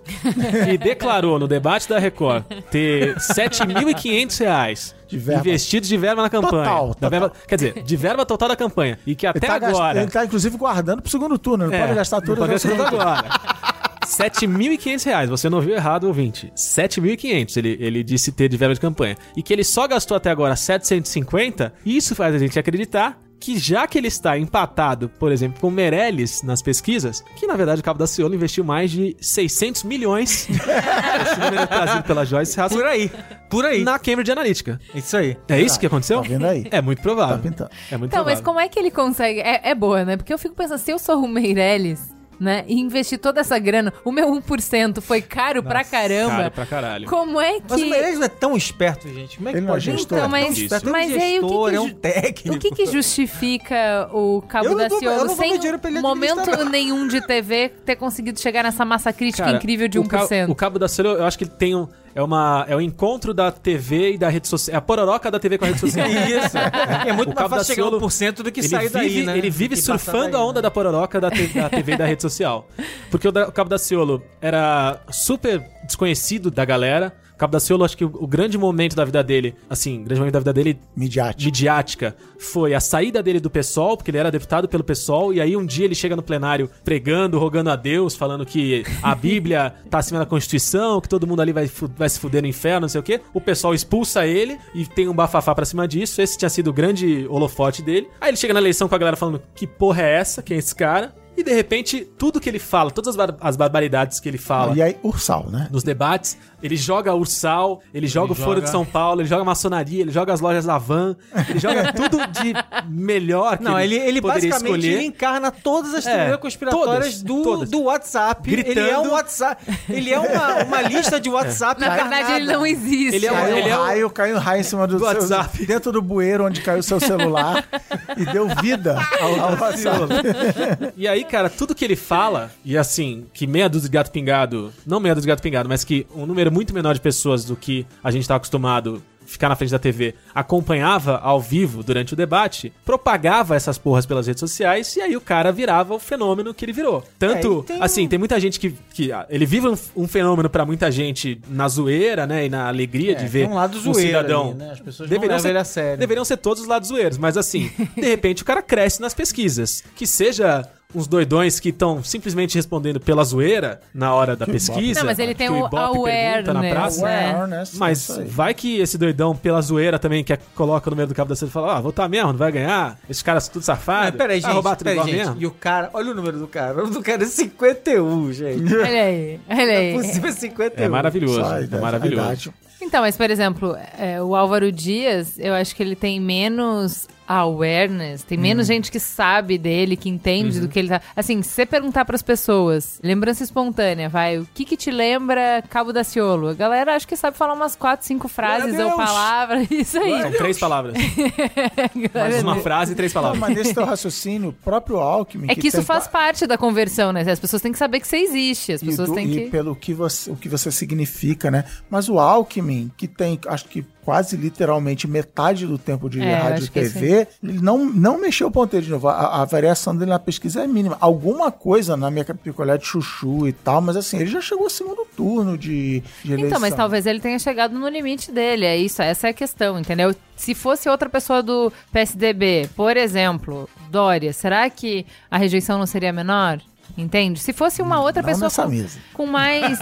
S2: que declarou no debate da Record ter 7.500 reais
S3: De verba.
S2: investidos de verba na campanha.
S3: Total, total.
S2: verba- quer dizer, de verba total da campanha. E que até
S3: Ele tá, gast-
S2: agora...
S3: ele tá, inclusive, guardando pro segundo turno, não
S2: É,
S3: pode gastar tudo.
S2: Não pode gastar tudo agora. 7.500 reais, você não ouviu errado, ouvinte. 7.500 ele, ele disse ter de verba de campanha. E que ele só gastou até agora 750, isso faz a gente acreditar que já que ele está empatado, por exemplo, com o Meirelles nas pesquisas, que na verdade o Cabo da Ciolo investiu mais de 600 milhões, esse número é trazido pela Joyce Hasselman,
S4: Por aí, por aí.
S2: na Cambridge Analytica.
S4: Isso aí.
S2: É isso que aconteceu?
S3: Tá vendo aí?
S2: É muito provável.
S3: Tá pintando.
S2: É muito
S1: Então, mas
S2: provável.
S1: como é que ele consegue? É, é boa, né? Porque eu fico pensando, se eu sou o Meirelles, né? E investir toda essa grana, o meu 1% foi caro pra caramba.
S2: Cara pra caralho.
S1: Como é que.
S4: Mas o Meirelles não é tão esperto, gente. Como é que
S3: Ele não é
S4: pode?
S3: gestor.
S1: Então, mas,
S2: Difícil.
S4: É um
S1: mas aí o que,
S4: gestor,
S1: que
S4: é um técnico.
S1: O que, que justifica o Cabo da Ciolo sem momento nenhum de TV ter conseguido chegar nessa massa crítica
S2: Cara,
S1: incrível de
S2: o ca-
S1: 1%?
S2: O Cabo da Ciolo, eu acho que ele tem um. É, uma, é o encontro da TV e da rede social. É a pororoca da TV com a rede social.
S4: Isso. É muito
S2: O
S4: mais fácil chegar
S2: Ciolo,
S4: 1% do que sair
S2: vive,
S4: daí, né?
S2: Ele vive surfando
S4: daí,
S2: a onda
S4: né?
S2: da pororoca da, da TV e da rede social. Porque o, da- o Cabo da Ciolo era super desconhecido da galera. O Cabo da Ciolo, acho que o, o grande momento da vida dele, assim, o grande momento da vida dele
S3: Midiático.
S2: midiática foi a saída dele do PSOL, porque ele era deputado pelo PSOL, e aí um dia ele chega no plenário pregando, rogando a Deus, falando que a Bíblia tá acima da Constituição, que todo mundo ali vai, vai se fuder no inferno, não sei o quê. O pessoal expulsa ele e tem um bafafá pra cima disso. Esse tinha sido o grande holofote dele. Aí ele chega na eleição com a galera falando: que porra é essa? Quem é esse cara? E de repente, tudo que ele fala, todas as, bar- as barbaridades que ele fala
S3: E aí, Ursal, né?
S2: nos debates. Ele joga Ursal, ele joga o Foro
S4: joga-
S2: de São Paulo, ele joga maçonaria, ele joga as lojas da Van, ele joga tudo de melhor que
S4: Não, ele, ele
S2: poderia
S4: basicamente ele
S2: escolher.
S4: encarna todas as
S2: É,
S4: teorias conspiratórias
S2: todas,
S4: do,
S2: todas.
S4: do WhatsApp. Ele é
S2: Gritando.
S4: um WhatsApp. Ele é uma, uma lista de WhatsApp.
S1: Na verdade, ele não existe.
S2: Ele é um-
S3: Caiu
S2: ele
S3: um
S2: é o-
S3: raio, caiu um raio em cima do,
S2: do
S3: seu-
S2: WhatsApp.
S3: dentro do bueiro onde caiu o seu celular e deu vida ao, ao WhatsApp.
S2: E aí, cara, tudo que ele fala, e assim, que meia dúzia de gato pingado, não meia dúzia de gato pingado, mas que um número muito menor de pessoas do que a gente tá acostumado ficar na frente da TV, acompanhava ao vivo durante o debate, propagava essas porras pelas redes sociais e aí o cara virava o fenômeno que ele virou. Tanto,
S4: É, tem
S2: assim, tem muita gente que, que ah, ele vive um, um fenômeno pra muita gente na zoeira, né, e na alegria de ver
S4: um lado
S2: um
S4: zoeiro
S2: cidadão.
S4: ali, né? As pessoas não
S2: deveriam
S4: levam
S2: ser,
S4: a sério.
S2: deveriam ser todos os lados zoeiros, mas assim, de repente o cara cresce nas pesquisas. Que seja uns doidões que estão simplesmente respondendo pela zoeira na hora da pesquisa.
S1: Não, mas ele tem o
S2: Ibope pergunta na
S1: awareness,
S2: praça.
S1: né?
S3: Awareness,
S2: Mas
S3: isso aí.
S2: vai que esse doidão, pela zoeira também, que é- coloca no meio do cabo da cena e fala: Ah, votar mesmo, não vai ganhar. Esses caras são tudo safados.
S4: Mas peraí, gente.
S2: roubar
S4: Peraí, gente.
S2: mesmo.
S4: E o cara, olha o número do cara. O número do cara é 51, gente.
S1: Olha aí, olha
S4: É
S1: aí.
S4: possível 51.
S2: É maravilhoso. É maravilhoso.
S1: Então, mas por exemplo, é, o Álvaro Dias, eu acho que ele tem menos awareness, tem menos gente que sabe dele, que entende do que ele tá. Assim, se você perguntar pras pessoas, lembrança espontânea, vai, o que que te lembra Cabo da Ciolo? A galera acho que sabe falar umas quatro, cinco frases ou palavras, isso aí.
S2: São três palavras. Mais uma frase e três
S3: Não,
S2: palavras.
S3: mas nesse teu raciocínio, o próprio Alckmin...
S1: É que isso
S3: tem
S1: faz
S3: pa-
S1: parte da conversão, né? As pessoas têm que saber que você existe, as
S3: e,
S1: pessoas
S3: do-
S1: têm
S3: e
S1: que...
S3: pelo que você, o que você significa, né? Mas o Alckmin, que tem, acho que quase literalmente metade do tempo de
S1: É,
S3: rádio e
S1: acho que
S3: TV, ele não, não mexeu o ponteiro de novo. A, a variação dele na pesquisa é mínima. Alguma coisa na minha picolé de chuchu e tal, mas assim, ele já chegou ao segundo turno de, de eleição.
S1: Então, mas talvez ele tenha chegado no limite dele, é isso, essa é a questão, entendeu? Se fosse outra pessoa do PSDB, por exemplo, Dória, será que a rejeição não seria menor? Entende? Se fosse uma outra
S3: Não
S1: pessoa com, com mais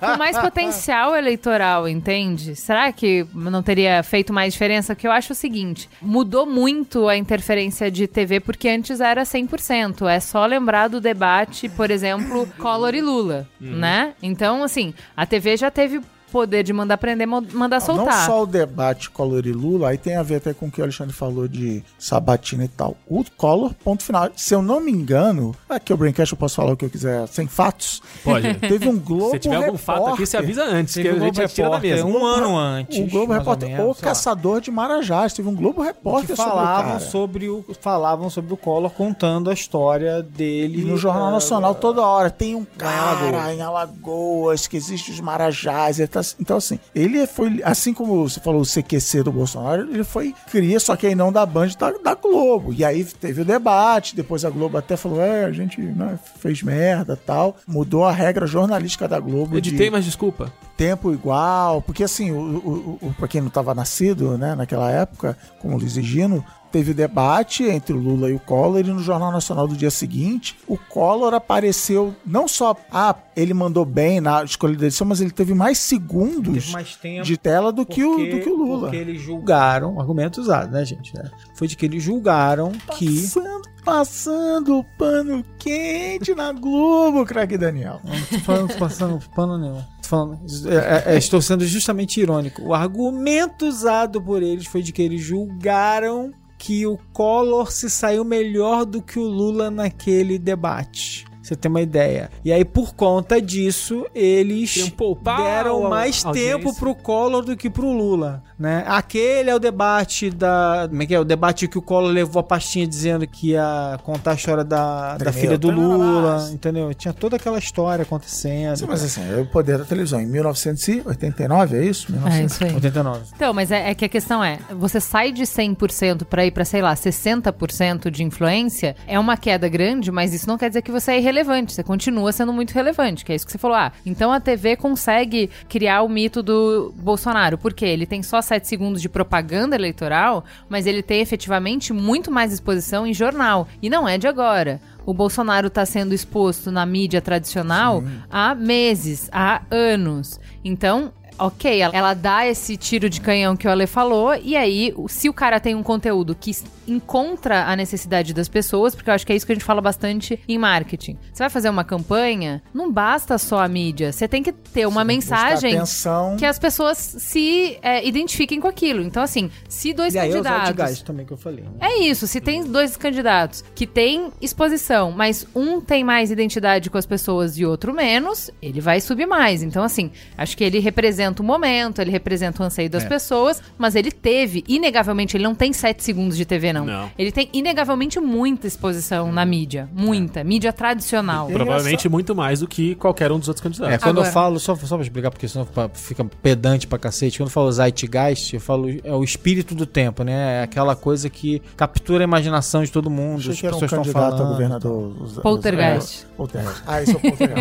S1: com mais potencial eleitoral, entende? Será que não teria feito mais diferença? Que eu acho o seguinte, mudou muito a interferência de TV porque antes era 100%. É só lembrar do debate, por exemplo, Collor e Lula, né? Então, assim, a TV já teve poder de mandar prender, mandar
S3: Não
S1: soltar.
S3: só o debate Collor e Lula, aí tem a ver até com o que o Alexandre falou de Sabatina e tal. O Collor, ponto final. Se eu não me engano, aqui o Braincast eu posso falar o que eu quiser, sem fatos.
S2: Pode.
S3: Teve um Globo
S2: Se tiver algum fato aqui, você avisa antes, que a
S4: um
S2: gente
S4: Globo
S2: já tira da
S4: Repórter,
S2: mesa.
S4: um ano antes.
S3: O Globo Repórter,
S4: menos,
S3: o. Caçador de Marajás, teve um Globo
S4: que
S3: Repórter sobre o
S4: falavam
S3: cara.
S4: sobre o falavam sobre o Collor contando a história dele
S3: E no Jornal
S4: eh,
S3: Nacional toda hora tem um cara em Alagoas que existe os Marajás. ele tá- então, assim, ele foi, assim como você falou, o CQC do Bolsonaro, ele foi cria, só que aí não da Band, da, da Globo. E aí teve o debate, depois a Globo até falou: é, a gente né, fez merda tal. Mudou a regra jornalística da Globo. de-
S2: Editei, mas desculpa.
S3: tempo igual, porque assim, o, o, o, pra quem não estava nascido, né, naquela época, como o Luiz e Gino, teve debate entre o Lula e o Collor e no Jornal Nacional do dia seguinte, o Collor apareceu não só, ah, ele mandou bem na escolha da edição, mas ele teve mais segundos
S4: teve mais tempo
S3: de tela do que, o,
S4: porque-
S3: do que o Lula.
S4: Porque eles julgaram, argumento usado, né, gente? É. Foi de que eles julgaram que.
S3: Passando, passando pano quente na Globo, craque Daniel.
S4: Não tô falando, passando pano nenhum. Falando, é, é, é, estou sendo justamente irônico. O argumento usado por eles foi de que eles julgaram que o Collor se saiu melhor do que o Lula naquele debate. Você tem uma ideia. E aí, por conta disso, eles deram mais tempo pro Collor do que pro Lula, né? Aquele é o debate da... Como é que é? O debate que o Collor levou a pastinha dizendo que ia contar a história da, da filha do Lula, entendeu? Tinha toda aquela história acontecendo.
S3: Sim, mas assim, é o poder da televisão. Em 1989, é isso?
S1: É isso aí.
S4: 89.
S1: Então, mas é, é que a questão é, você sai de 100% para ir para, sei lá, 60% de influência, é uma queda grande, mas isso não quer dizer que você é irrelevante, você continua sendo muito relevante, que é isso que você falou. Ah, então a TV consegue criar o mito do Bolsonaro, porque ele tem só 7 segundos de propaganda eleitoral, mas ele tem efetivamente muito mais exposição em jornal, e não é de agora. O Bolsonaro está sendo exposto na mídia tradicional há meses, há anos. Então, ok, ela- dá esse tiro de canhão que o Ale falou, e aí, se o cara tem um conteúdo que encontra a necessidade das pessoas, porque eu acho que é isso que a gente fala bastante em marketing. Você vai fazer uma campanha, não basta só a mídia, você tem que ter uma mensagem
S3: atenção.
S1: que as pessoas se é, identifiquem com aquilo. Então, assim, se dois
S4: E aí é
S1: candidatos.
S4: Também que eu falei. né?
S1: É isso, se tem dois candidatos que têm exposição, mas um tem mais identidade com as pessoas e outro menos, ele vai subir mais. Então, assim, acho que ele representa o momento, ele representa o anseio das
S2: É.
S1: pessoas, mas ele teve, inegavelmente, ele não tem sete segundos de TV, não.
S2: Não.
S1: Ele tem, inegavelmente, muita exposição na mídia. Muita. Mídia tradicional.
S2: Provavelmente muito mais do que qualquer um dos outros
S4: É,
S2: candidatos.
S4: quando
S1: Agora-
S4: eu falo, só, só pra explicar, porque senão fica pedante pra cacete, quando eu falo Zeitgeist, eu falo é o espírito do tempo, né? É aquela coisa que captura a imaginação de todo mundo,
S3: Achei
S4: as
S3: que era um
S4: pessoas estão
S3: candidato
S4: falando.
S3: a governador. os- os-
S1: Poltergeist.
S3: é, Poltergeist. Ah, isso é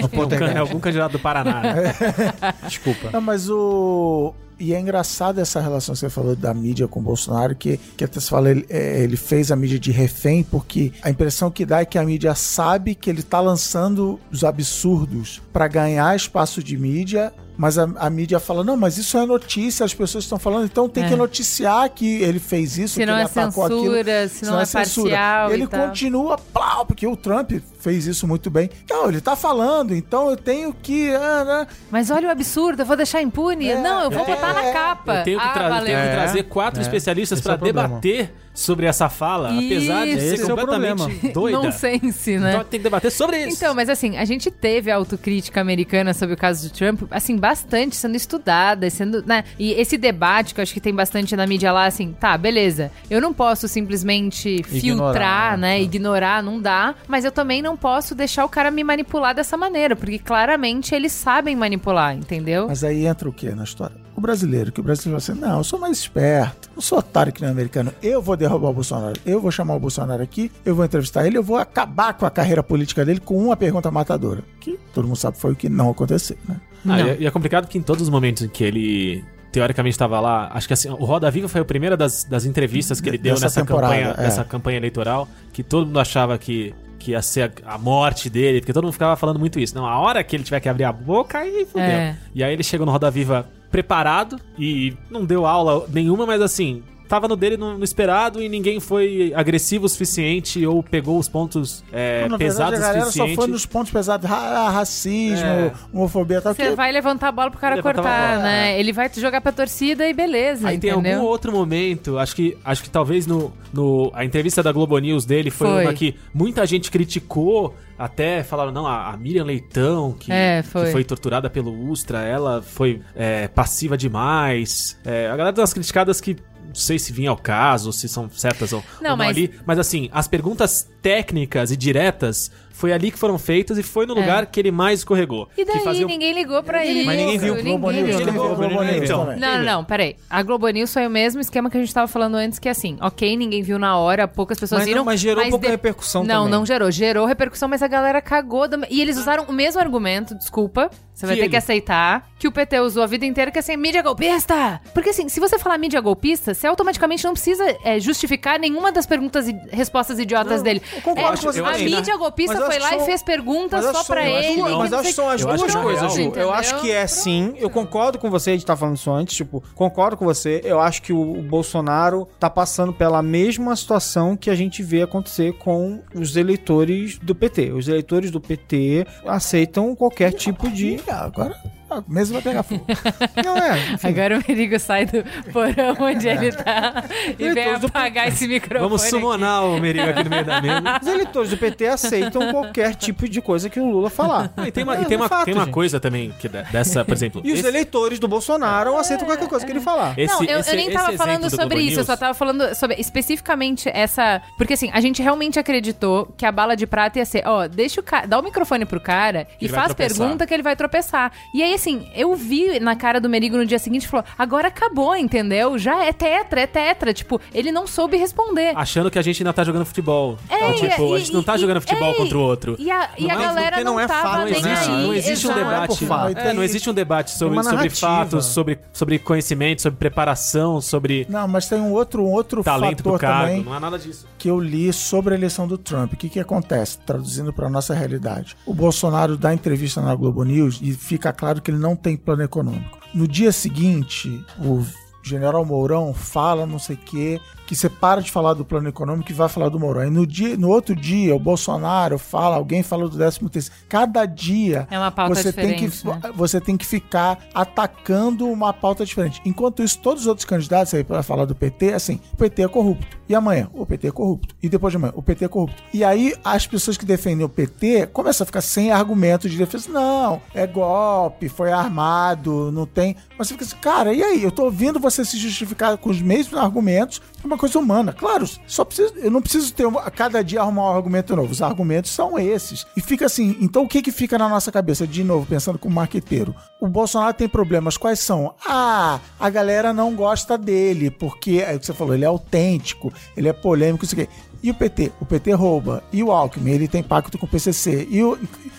S3: o Poltergeist.
S2: É algum candidato do Paraná. né?
S4: Desculpa.
S3: Não, mas o o e é engraçado essa relação que você falou da mídia com o Bolsonaro, que, que até você fala, ele, é, ele fez a mídia de refém, porque a impressão que dá é que a mídia sabe que ele tá lançando os absurdos para ganhar espaço de mídia. Mas a, a mídia fala, não, mas isso é notícia, as pessoas estão falando, então tem
S1: É.
S3: que noticiar que ele fez isso,
S1: Se
S3: que
S1: não
S3: ele
S1: é
S3: atacou aquilo.
S1: censura, se não é parcial
S3: Ele
S1: e
S3: continua, plau, porque o Trump fez isso muito bem. Não, ele tá falando, então eu tenho que. ah, né?
S1: Mas olha o absurdo, eu vou deixar impune?
S3: É,
S1: não, eu vou
S3: é,
S1: botar na
S3: é.
S1: capa.
S2: Eu tenho que,
S1: ah,
S2: tra-
S1: valeu.
S2: tenho que
S4: É,
S2: trazer quatro
S4: é.
S2: especialistas para
S4: é
S2: debater sobre essa fala, apesar de
S1: Isso.
S2: ser
S4: Esse é
S2: completamente doida.
S1: Nonsense, né?
S2: Então tem que debater sobre isso.
S1: Então, mas assim, a gente teve a autocrítica americana sobre o caso do Trump, assim, bastante sendo estudada, sendo, né? E esse debate que eu acho que tem bastante na mídia lá, assim, tá, beleza. Eu não posso simplesmente filtrar,
S4: né?
S1: né? Ignorar, não dá. Mas eu também não posso deixar o cara me manipular dessa maneira, porque claramente eles sabem manipular, entendeu?
S3: Mas aí entra o que na história? O brasileiro, que o brasileiro fala assim, não, eu sou mais esperto, não sou otário que nem o americano, eu vou derrubar o Bolsonaro, eu vou chamar o Bolsonaro aqui, eu vou entrevistar ele, eu vou acabar com a carreira política dele com uma pergunta matadora, que todo mundo sabe foi o que não aconteceu, né?
S2: Ah,
S1: Não.
S2: e, é- e é complicado que em todos os momentos em que ele teoricamente estava lá, acho que assim, o Roda Viva foi a primeira das, das entrevistas que ele deu nessa campanha,
S3: é.
S2: nessa campanha eleitoral, que todo mundo achava que, que ia ser a, a morte dele, porque todo mundo ficava falando muito isso. Não, a hora que ele tiver que abrir a boca, aí fudeu.
S1: É.
S2: E aí ele chegou no Roda Viva preparado e não deu aula nenhuma, mas assim, tava no dele no, no esperado e ninguém foi agressivo o suficiente ou pegou os pontos é,
S3: verdade,
S2: pesados
S3: a
S2: o
S3: galera só
S2: suficiente.
S3: foi nos pontos pesados, ra- racismo,
S2: É.
S3: homofobia tal,
S1: Você
S3: que
S1: vai levantar a bola pro cara cortar, né? Ele vai te jogar pra torcida e beleza,
S2: Aí tem
S1: entendeu?
S2: algum outro momento, acho que acho que talvez no, no a entrevista da Globo News dele foi,
S1: Foi.
S2: uma que muita gente criticou, até falaram, não, a, Miriam Leitão, que,
S1: É,
S2: que
S1: foi.
S2: foi torturada pelo Ustra, ela foi é, passiva demais. É, a galera deu umas criticadas que não sei se vinha ao caso, se são certas ou
S1: Não, mas-
S2: ali, mas assim, as perguntas técnicas e diretas foi ali que foram feitas e foi no
S1: É.
S2: lugar que ele mais escorregou.
S1: E daí
S2: que fazia-
S1: ninguém ligou pra ele.
S4: Mas ninguém viu o
S3: Globo
S1: ninguém viu.
S3: ninguém viu o Globo News
S2: Então,
S3: também.
S1: Não, não, não, peraí. A Globo News foi o mesmo esquema que a gente tava falando antes, que é assim, ok, ninguém viu na hora, poucas pessoas
S4: Mas não,
S1: viram.
S4: mas gerou pouca repercussão
S1: Não,
S4: também.
S1: não gerou. Gerou repercussão, mas a galera cagou. do- E eles usaram o mesmo argumento, desculpa. Você vai
S2: Que
S1: ter que aceitar que o PT usou a vida inteira, que é assim, mídia golpista! Porque assim, se você falar mídia golpista, você automaticamente não precisa é, justificar nenhuma das perguntas e respostas idiotas dele.
S4: eu concordo
S1: É,
S4: com você.
S1: a
S2: que
S1: mídia golpista
S4: mas
S1: foi lá
S4: que
S1: e
S4: são-
S1: fez perguntas só pra
S4: são
S1: ele. e
S4: Mas acho que são as
S2: Eu
S4: duas
S2: acho que na
S4: coisas,
S2: real-
S4: Ju. Eu acho que é sim. Eu concordo com você, a gente tá falando isso antes. Tipo, concordo com você. Eu acho que o, o Bolsonaro tá passando pela mesma situação que a gente vê acontecer com os eleitores do PT. Os eleitores do PT aceitam qualquer tipo de.
S3: Agora a mesa vai pegar fogo.
S4: Não é. enfim.
S1: Agora o Merigo sai do porão onde ele tá e vem
S4: Eleitores do
S1: apagar esse microfone.
S2: Vamos
S1: aqui.
S2: summonar o Merigo aqui no meio da mesa.
S4: Os eleitores do PT aceitam qualquer tipo de coisa que o Lula falar.
S2: E tem uma,
S4: É,
S2: e tem
S4: é
S2: uma,
S4: fato,
S2: tem uma
S4: gente.
S2: coisa também que de- dessa, por exemplo.
S4: E os
S2: esse-
S4: eleitores do Bolsonaro aceitam qualquer coisa que ele falar.
S2: esse-
S1: não, eu,
S2: esse-
S1: eu nem tava falando
S2: do
S1: sobre isso, eu
S2: News-
S1: só tava falando sobre especificamente essa. Porque assim, a gente realmente acreditou que a bala de prata ia ser, ó, deixa o cara. Dá o microfone pro cara e
S2: Ele
S1: faz
S2: tropeçar.
S1: pergunta que ele vai tropeçar. E aí, assim, eu vi na cara do Merigo no dia seguinte e falou: agora acabou, entendeu? Já é tetra, é tetra. Tipo, ele não soube responder.
S2: Achando que a gente ainda tá jogando futebol.
S1: É,
S2: Então, tipo,
S1: e-
S2: a gente não tá
S1: e-
S2: jogando futebol
S1: é,
S2: contra o outro.
S1: E a, e
S2: Não
S1: a
S2: é-
S1: galera
S4: porque
S1: não,
S4: não é
S1: tava
S4: fato,
S2: Não
S1: nem
S2: existe,
S1: aí.
S2: não existe um
S1: exato.
S2: debate.
S3: fato.
S2: É, não existe um debate sobre,
S4: uma
S2: sobre
S4: narrativa.
S2: fatos, sobre, sobre conhecimento, sobre preparação, sobre
S3: Não, mas tem um outro, um outro
S2: talento do
S3: fator
S2: cargo.
S3: também
S2: Não é nada disso.
S3: que eu li sobre a eleição do Trump. O que, que acontece? Traduzindo para nossa realidade. O Bolsonaro dá entrevista na Globo News e fica claro que ele não tem plano econômico. No dia seguinte, o general Mourão fala não sei o quê, que você para de falar do plano econômico e vai falar do Mourão. E no, dia, no outro dia, o Bolsonaro fala, alguém fala do 13 terceiro. Cada dia
S1: É uma pauta
S3: você tem que
S1: né?
S3: você tem que ficar atacando uma pauta diferente. Enquanto isso, todos os outros candidatos aí para falar do PT, assim, o PT é corrupto. E amanhã, o PT é corrupto. E depois de amanhã, o PT é corrupto. E aí, as pessoas que defendem o PT começam a ficar sem argumento de defesa. Não, é golpe, foi armado, não tem. Mas você fica assim, cara, e aí? Eu tô ouvindo você se justificar com os mesmos argumentos. Uma coisa humana. Claro, só preciso, eu não preciso ter a cada dia arrumar um argumento novo. Os argumentos são esses. E fica assim, então o que que fica na nossa cabeça? De novo, pensando como marqueteiro. O Bolsonaro tem problemas. Quais são? Ah, a galera não gosta dele, porque, é o que você falou, ele é autêntico, ele é polêmico, isso aqui. E o PT? O PT rouba. E o Alckmin? Ele tem pacto com o PCC. E o,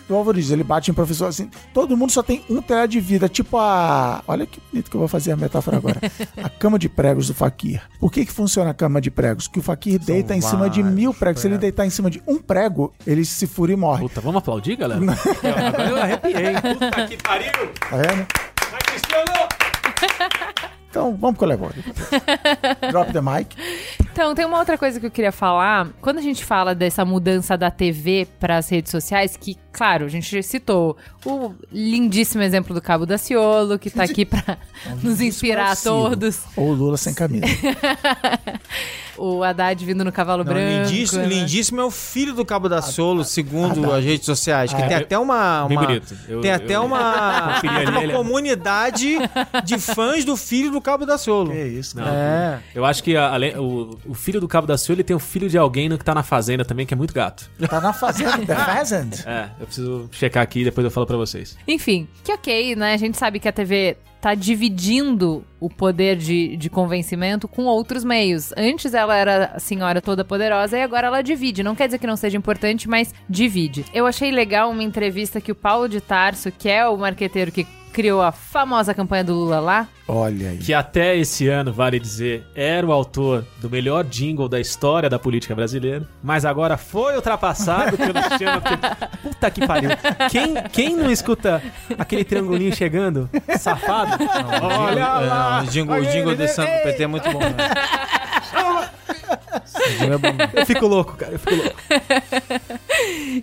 S3: o Dias, ele bate em professor assim. Todo mundo só tem um telhado de vida. Tipo a... Olha que bonito que eu vou fazer a metáfora agora. a cama de pregos do Fakir. Por que que funciona a cama de pregos? Que o Fakir deita em cima de mil pregos. Se ele deitar em cima de um prego, ele se fura e morre.
S2: Puta, vamos aplaudir, galera? Eu- Agora eu arrepiei. Puta que pariu!
S3: Tá vendo?
S2: Vai, Cristiano!
S3: Então, vamos pro elevador. Drop the mic.
S1: Então, tem uma outra coisa que eu queria falar. Quando a gente fala dessa mudança da TV para as redes sociais, que, claro, a gente citou o lindíssimo exemplo do Cabo Daciolo, que tá aqui para nos inspirar a todos.
S3: Ou Lula sem camisa.
S1: O Haddad vindo no cavalo
S4: Não,
S1: branco.
S4: lindíssimo,
S1: né?
S4: lindíssimo é o filho do Cabo da Ciolo, segundo
S3: ah,
S4: as redes sociais. Que
S3: Ah,
S4: tem
S2: é.
S4: até uma.
S2: Bem
S4: uma-
S2: bonito. Eu-
S4: tem
S2: eu-
S4: até
S2: eu
S4: uma, uma
S2: é-
S4: comunidade de fãs do filho do Cabo da Ciolo.
S3: que isso,
S2: Não.
S4: É.
S2: Eu acho que a- além- o, o filho do Cabo da Ciolo, ele tem o filho de alguém que tá na fazenda também, que é muito gato.
S3: Tá na fazenda, The Pheasant.
S2: É, eu preciso checar aqui e depois eu falo pra vocês.
S1: Enfim, que ok, né? A gente sabe que a TV tá dividindo o poder de, de convencimento com outros meios. Antes ela era a senhora toda poderosa e agora ela divide. Não quer dizer que não seja importante, mas divide. Eu achei legal uma entrevista que o Paulo de Tarso, que é o marqueteiro que criou a famosa campanha do Lula lá,
S3: Olha aí.
S2: Que até esse ano, vale dizer, era o autor do melhor jingle da história da política brasileira, mas agora foi ultrapassado pelo sistema. que- Puta que pariu. Quem, quem não escuta aquele triangulinho chegando? Safado? Olha lá!
S4: o jingle, o jingle do Santo PT é muito bom. Né? É bom.
S2: Eu fico louco, cara. Eu fico louco.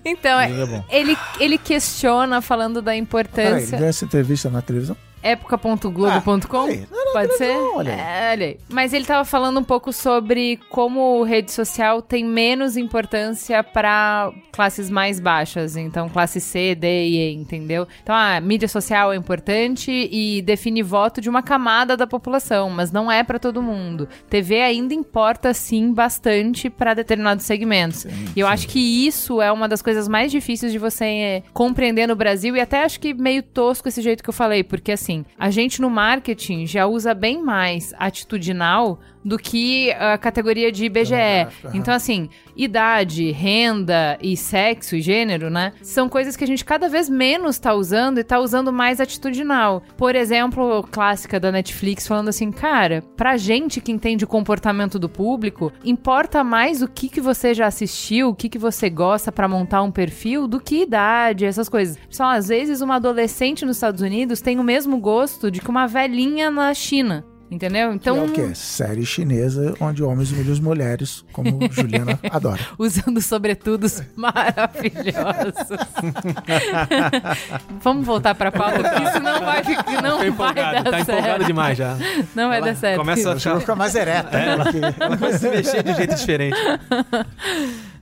S1: Então, é-
S4: é
S1: ele, ele questiona falando da
S3: Peraí, ele
S1: importância.
S3: deu essa entrevista na televisão?
S1: época.globo.com?
S3: Ah,
S1: Pode ser?
S3: não, olha.
S1: É, olha aí. Mas ele tava falando um pouco sobre como rede social tem menos importância para classes mais baixas. Então, classe C, D e E, entendeu? Então, a mídia social é importante e define voto de uma camada da população, mas não é para todo mundo. TV ainda importa, sim, bastante para determinados segmentos. e eu acho que isso é uma das coisas mais difíceis de você é, compreender no Brasil e até acho que meio tosco esse jeito que eu falei, porque assim, a gente no marketing já usa bem mais atitudinal do que a categoria de IBGE. Então, assim, idade, renda e sexo e gênero, né? São coisas que a gente cada vez menos tá usando e tá usando mais atitudinal. Por exemplo, clássica da Netflix falando assim, cara, pra gente que entende o comportamento do público, importa mais o que, que você já assistiu, o que, que você gosta pra montar um perfil, do que idade, essas coisas. Só às vezes uma adolescente nos Estados Unidos tem o mesmo gosto de que uma velhinha na China. Entendeu? Então,
S3: Que é o quê? Série chinesa onde homens humilham as mulheres, como Juliana adora.
S1: usando sobretudos maravilhosos. Vamos voltar pra pauta, porque isso não vai, ficar- não
S2: Tô
S1: vai
S2: empolgado,
S1: dar
S2: tá empolgado
S1: certo.
S2: demais já.
S1: Não vai dar certo.
S2: começa a
S3: Ela ficar mais ereta.
S2: É,
S3: porque-
S2: Ela começa a se mexer de um jeito diferente.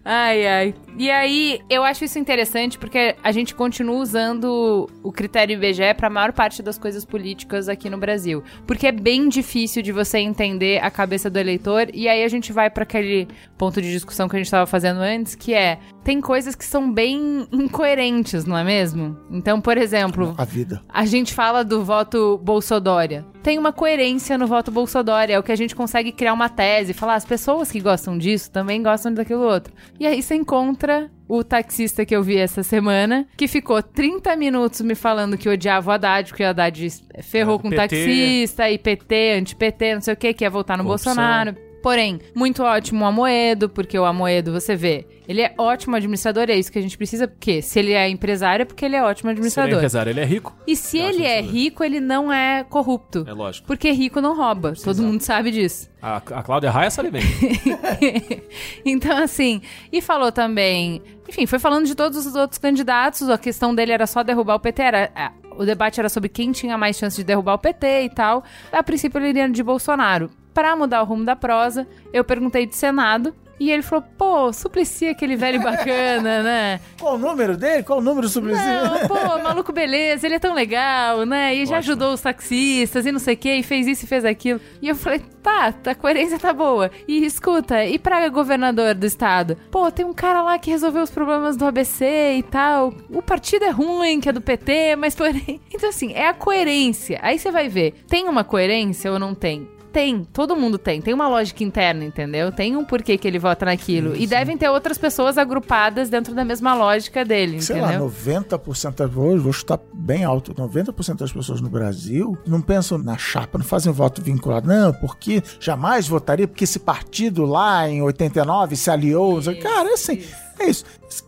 S1: Ai, ai. E aí, eu acho isso interessante porque a gente continua usando o critério IBGE para a maior parte das coisas políticas aqui no Brasil. Porque é bem difícil de você entender a cabeça do eleitor. E aí a gente vai para aquele ponto de discussão que a gente estava fazendo antes, que é. Tem coisas que são bem incoerentes, não é mesmo? Então, por exemplo,
S3: A vida.
S1: a gente fala do voto Bolsodória. Tem uma coerência no voto Bolsodória. É o que a gente consegue criar uma tese. Falar, as pessoas que gostam disso também gostam daquilo outro. E aí você encontra o taxista que eu vi essa semana, que ficou 30 minutos me falando que odiava o Haddad, porque o Haddad ferrou
S2: É,
S1: com o
S2: PT.
S1: taxista, e PT, anti-PT, não sei o que, que ia votar no
S2: Corrupção.
S1: Bolsonaro. Porém, muito ótimo o Amoedo, porque o Amoedo, você vê, ele é ótimo administrador, é isso que a gente precisa, porque se ele é empresário, é porque ele é ótimo
S2: Se ele é
S1: administrador.
S2: empresário, ele é rico.
S1: E se
S2: acho
S1: ele é rico, ele não é corrupto.
S2: É lógico.
S1: Porque rico não rouba. Todo mundo sabe disso.
S2: A, a Cláudia Raia sabe bem.
S1: então, assim. E falou também. Enfim, foi falando de todos os outros candidatos. A questão dele era só derrubar o PT. Era, a- o debate era sobre quem tinha mais chance de derrubar o PT e tal. A princípio, ele iria de Bolsonaro. Pra mudar o rumo da prosa, eu perguntei de Senado. E ele falou, pô, Suplicy, aquele velho bacana, né?
S3: Qual o número dele? Qual o número sobre
S1: Não, pô, maluco, beleza, ele é tão legal, né? E já
S2: Ótimo.
S1: ajudou os taxistas e não sei o que, e fez isso e fez aquilo. E eu falei, tá, a coerência tá boa. E escuta, e pra governador do estado? Pô, tem um cara lá que resolveu os problemas do ABC e tal. O partido é ruim, que é do PT, mas porém. Então, assim, é a coerência. Aí você vai ver, tem uma coerência ou não tem? Tem, todo mundo tem. Tem uma lógica interna, entendeu? Tem um porquê que ele vota naquilo. E devem ter outras pessoas agrupadas dentro da mesma lógica dele,
S3: Sei
S1: entendeu?
S3: lá, 90% das vou, vou chutar bem alto, 90% das pessoas no Brasil não pensam na chapa, não fazem voto vinculado. Não, porque jamais votaria, porque esse partido lá em 89 se aliou. sei- Cara, é assim, é isso.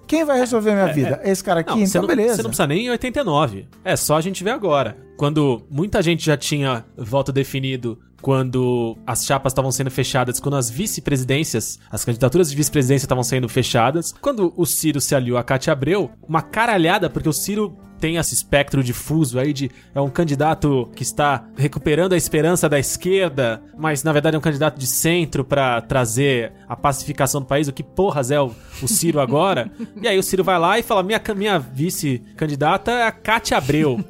S3: Quem vai resolver a minha vida? Esse cara aqui,
S2: Não, você
S3: então
S2: não,
S3: beleza.
S2: você não precisa nem em 89. É só a gente ver agora. Quando muita gente já tinha voto definido quando as chapas estavam sendo fechadas, quando as vice-presidências, as candidaturas de vice-presidência estavam sendo fechadas, quando o Ciro se aliou a Cátia Abreu, uma caralhada, porque o Ciro tem esse espectro difuso aí de é um candidato que está recuperando a esperança da esquerda, mas na verdade é um candidato de centro pra trazer a pacificação do país. O que porras é o, o Ciro agora? e aí o Ciro vai lá e fala: minha, minha vice-candidata é a Cátia Abreu.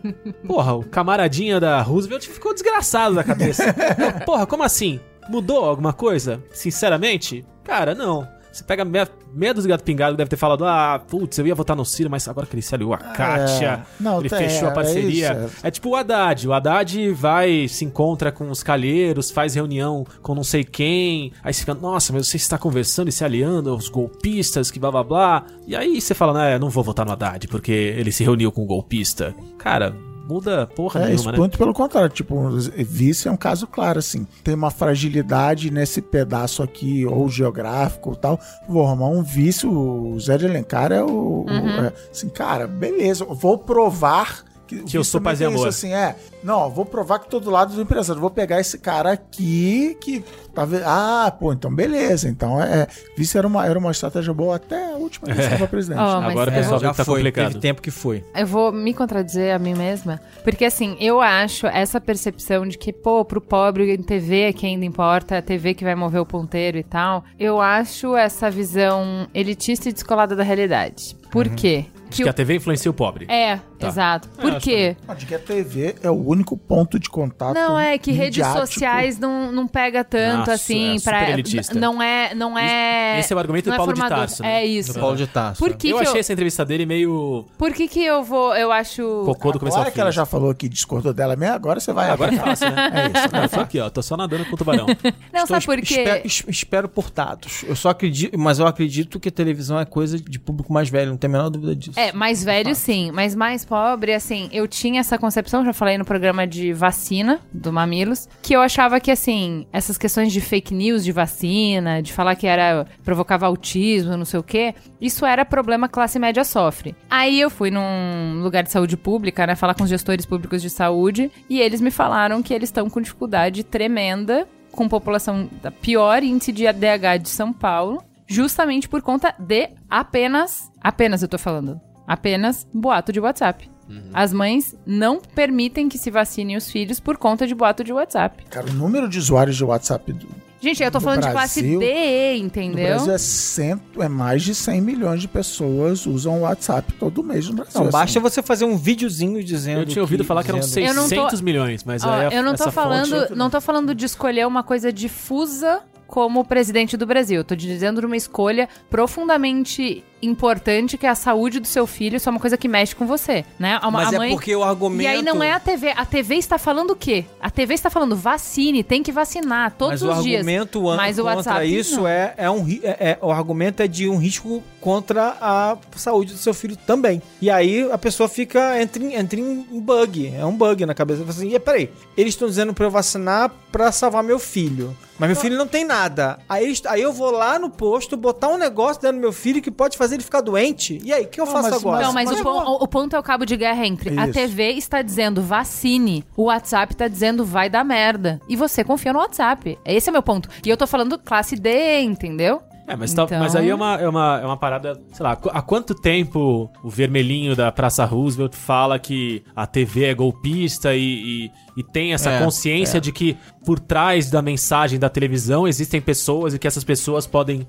S2: Porra, o camaradinha da Roosevelt ficou desgraçado da cabeça. Porra, como assim? Mudou alguma coisa? Sinceramente? Cara, não. Você pega meia, meia dos gato pingado, deve ter falado, ah, putz, eu ia votar no Ciro, mas agora que ele se aliou a Kátia,
S3: Não,
S2: ele
S3: tá-
S2: fechou a
S3: é
S2: parceria.
S3: isso,
S2: É, tipo o Haddad. O Haddad vai, se encontra com os calheiros, faz reunião com não sei quem. Aí você fica, nossa, mas você está conversando e se aliando aos golpistas, que blá blá blá. E aí você fala, né, não vou votar no Haddad, porque ele se reuniu com um golpista. Cara, muda porra
S3: É, isso
S2: nenhuma, né?
S3: muito pelo contrário. Tipo, o vice é um caso claro, assim. Tem uma fragilidade nesse pedaço aqui, ou geográfico ou tal. Vou arrumar um vice, o Zé de Alencar é o. o- é, assim, cara, beleza, vou provar. Que, o
S2: Que eu sou paz e amor.
S3: assim, é. Não, vou provar que todo lado do empresário. Eu Vou pegar esse cara aqui que tá vendo. Ah, pô, então beleza. Então é. Vice era uma, era uma estratégia boa até a última eleição pra presidente.
S1: Mas
S2: Agora o pessoal vê
S4: já
S2: que tá
S4: foi,
S2: complicado.
S4: teve tempo que foi.
S1: Eu vou me contradizer a mim mesma, porque assim, eu acho essa percepção de que, pô, pro pobre em TV é que ainda importa, é a TV que vai mover o ponteiro e tal. Eu acho essa visão elitista e descolada da realidade. Por quê?
S2: Acho que a TV influencia o pobre.
S1: É,
S2: Tá.
S1: exato.
S2: É,
S1: Por quê?
S3: De que a TV é o único ponto de contato.
S1: Não, é que redes
S3: midiático.
S1: sociais não, não pega tanto
S2: Nossa,
S1: assim
S2: é
S1: pra.
S2: elitista.
S1: Não é. Não é
S2: Esse é o argumento do Paulo de
S1: formador.
S2: Tarso, né?
S1: É isso.
S4: Do Paulo de Tarso.
S1: Por que,
S2: eu
S1: que
S2: achei
S1: eu,
S2: essa entrevista dele meio
S1: por que, que eu vou. Eu acho.
S2: cocô do começo
S3: Agora que ela já falou que discordou dela mesmo, agora você vai.
S2: Agora é fácil, né?
S3: É isso.
S2: Não, eu tô aqui, ó. Tô só nadando com o tubarão.
S1: Não,
S4: Estou
S1: sabe por quê?
S4: Espero, es- espero por dados. Eu só acredito, mas eu acredito que televisão é coisa de público mais velho, não tem a menor dúvida disso.
S1: É, mais velho sim, mas mais pobre, assim, eu tinha essa concepção, já falei no programa de vacina do Mamilos, que eu achava que, assim, essas questões de fake news de vacina, de falar que era provocava autismo, não sei o quê, isso era problema classe média sofre. Aí eu fui num lugar de saúde pública, né, falar com os gestores públicos de saúde, e eles me falaram que eles estão com dificuldade tremenda com população da pior índice de ADH de São Paulo, justamente por conta de apenas, apenas eu tô falando, apenas boato de WhatsApp. As mães não permitem que se vacinem os filhos por conta de boato de WhatsApp.
S3: Cara, o número de usuários de WhatsApp do,
S1: Gente, eu tô
S3: No
S1: falando de classe
S3: Brasil-
S1: D, entendeu?
S3: Brasil é, cento, é mais de 100 milhões de pessoas usam o WhatsApp todo mês no Brasil.
S4: Não,
S3: assim.
S4: basta você fazer um videozinho dizendo.
S2: Eu tinha ouvido falar que eram
S4: dizendo-
S1: Eu não tô-
S2: 600 milhões, mas
S1: Ó,
S2: aí a-
S1: eu não tô
S2: essa
S1: falando,
S2: fonte-
S1: não tô falando de escolher uma coisa difusa como presidente do Brasil. Eu tô dizendo de uma escolha profundamente importante que é a saúde do seu filho, isso é uma coisa que mexe com você, né?
S4: Mas
S1: a
S4: é
S1: mãe...
S4: porque o argumento.
S1: E aí não é a TV. A TV está falando o quê? A TV está falando vacine, tem que vacinar todos
S4: Mas
S1: os dias.
S4: argumento an-
S1: Mas o
S4: contra
S1: WhatsApp
S4: isso
S1: não.
S4: é, é um é, é- o argumento é de um risco contra a saúde do seu filho também. E aí a pessoa fica entra em, entra em bug, é um bug na cabeça. Fala Assim, e peraí, eles estão dizendo pra eu vacinar pra salvar meu filho. Mas meu filho não tem nada. Aí, aí eu vou lá no posto botar um negócio dentro do meu filho que pode fazer ele ficar doente. E aí, o que eu
S3: Não,
S4: faço
S3: mas-
S4: agora?
S1: Não, mas,
S3: Mas
S1: o,
S3: é
S1: pon-
S3: bom.
S1: o- ponto é o cabo de guerra entre a
S3: Isso.
S1: TV está dizendo vacine, o WhatsApp está dizendo vai dar merda. E você confia no WhatsApp. Esse é meu ponto. E eu tô falando classe D, entendeu?
S2: É, mas, tá-
S1: Então-
S2: mas aí é uma, é, uma, é uma parada, sei lá, há quanto tempo o vermelhinho da Praça Roosevelt fala que a TV é golpista e, e, e tem essa
S4: É,
S2: consciência de que por trás da mensagem da televisão existem pessoas e que essas pessoas podem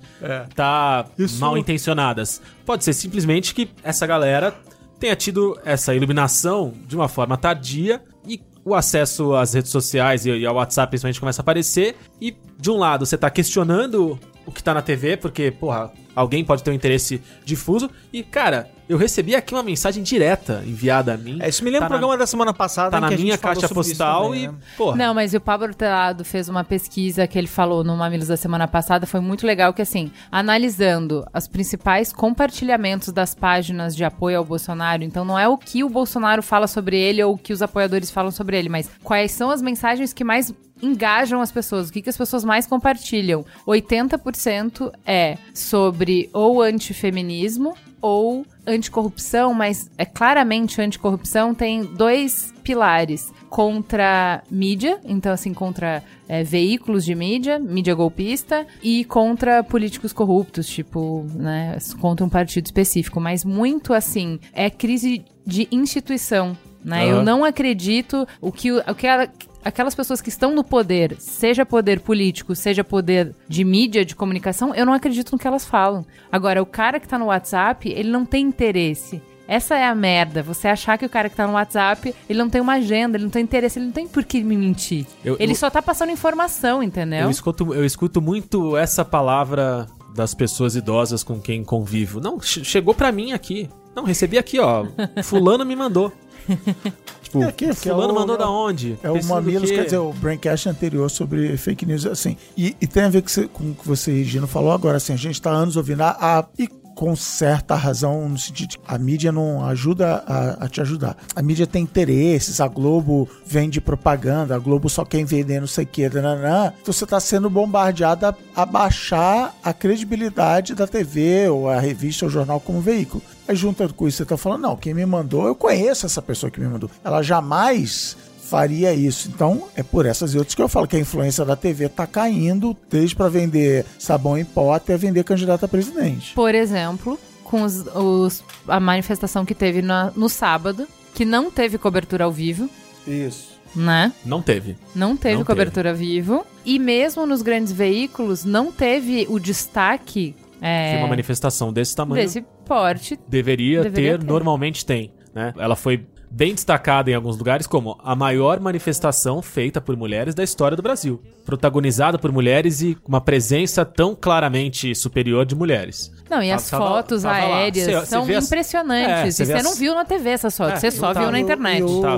S2: estar mal intencionadas. Pode ser simplesmente que essa galera tenha tido essa iluminação de uma forma tardia e o acesso às redes sociais e, e ao WhatsApp principalmente começa a aparecer e de um lado você tá questionando o que tá na TV, porque, porra, alguém pode ter um interesse difuso. E, cara, eu recebi aqui uma mensagem direta enviada a mim.
S4: É, isso me lembra
S2: Tá
S4: o programa da semana passada.
S2: Tá na
S4: que a gente
S2: minha caixa postal
S4: também,
S2: e,
S4: né?
S2: porra.
S1: Não, mas o Pablo Telado fez uma pesquisa que ele falou no Mamilos da semana passada, foi muito legal que assim, analisando os principais compartilhamentos das páginas de apoio ao Bolsonaro, então não é o que o Bolsonaro fala sobre ele ou o que os apoiadores falam sobre ele, mas quais são as mensagens que mais engajam as pessoas, o que, que as pessoas mais compartilham. 80% é sobre ou antifeminismo ou anticorrupção, mas é claramente anticorrupção tem dois pilares contra mídia, então assim contra é, veículos de mídia, mídia golpista e contra políticos corruptos, tipo, né, contra um partido específico, mas muito assim é crise de instituição, né? Eu
S2: Aham.
S1: não acredito o que o, o que ela aquelas pessoas que estão no poder, seja poder político, seja poder de mídia, de comunicação, eu não acredito no que elas falam. Agora, o cara que tá no WhatsApp, ele não tem interesse. Essa é a merda. Você achar que o cara que tá no WhatsApp, ele não tem uma agenda, ele não tem interesse, ele não tem por que me mentir.
S2: Eu-
S1: ele
S2: eu-
S1: só tá passando informação, entendeu?
S2: Eu escuto, eu escuto muito essa palavra das pessoas idosas com quem convivo. Não, che- chegou pra mim aqui. Não, recebi aqui, ó. Fulano me mandou. Tipo,
S3: É aqui, porque é
S2: fulano
S3: o-
S2: mandou da onde?
S3: É o Mamilos, quer dizer, o Braincast anterior sobre fake news, assim. E, e tem a ver com, você- com o que você, Regina, falou agora, assim, a gente tá há anos ouvindo a, a- e com certa razão, no sentido de que a mídia não ajuda a, a te ajudar. A mídia tem interesses, a Globo vende propaganda, a Globo só quer vender não sei o que, nananã. Então você tá sendo bombardeado a, a baixar a credibilidade da TV, ou a revista, ou o jornal como veículo. Aí junto com isso você tá falando, não, quem me mandou, eu conheço essa pessoa que me mandou. Ela jamais faria isso. Então, é por essas e outras que eu falo que a influência da TV tá caindo, desde para vender sabão em pó até vender candidato a presidente.
S1: Por exemplo, com os, os- a manifestação que teve na- no sábado, que não teve cobertura ao vivo,
S3: Isso.
S1: né?
S2: Não teve.
S1: Não teve
S2: Não
S1: cobertura ao vivo. E mesmo nos grandes veículos, não teve o destaque é,
S2: Que uma manifestação desse tamanho
S1: desse porte.
S2: deveria,
S1: Deveria
S2: ter,
S1: ter.
S2: normalmente tem, né? Ela foi bem destacada em alguns lugares como a maior manifestação feita por mulheres da história do Brasil, protagonizada por mulheres e com uma presença tão claramente superior de mulheres.
S1: Não, e as
S2: tava-
S1: fotos
S2: tava
S1: aéreas
S2: Cê-
S1: são
S2: as- É,
S1: impressionantes.
S2: cê
S1: e
S2: vê
S1: você
S2: as-
S1: não viu na TV essas fotos,
S2: É,
S1: você
S2: não
S1: só
S2: tá.
S1: viu na internet.
S3: o-
S2: Tá.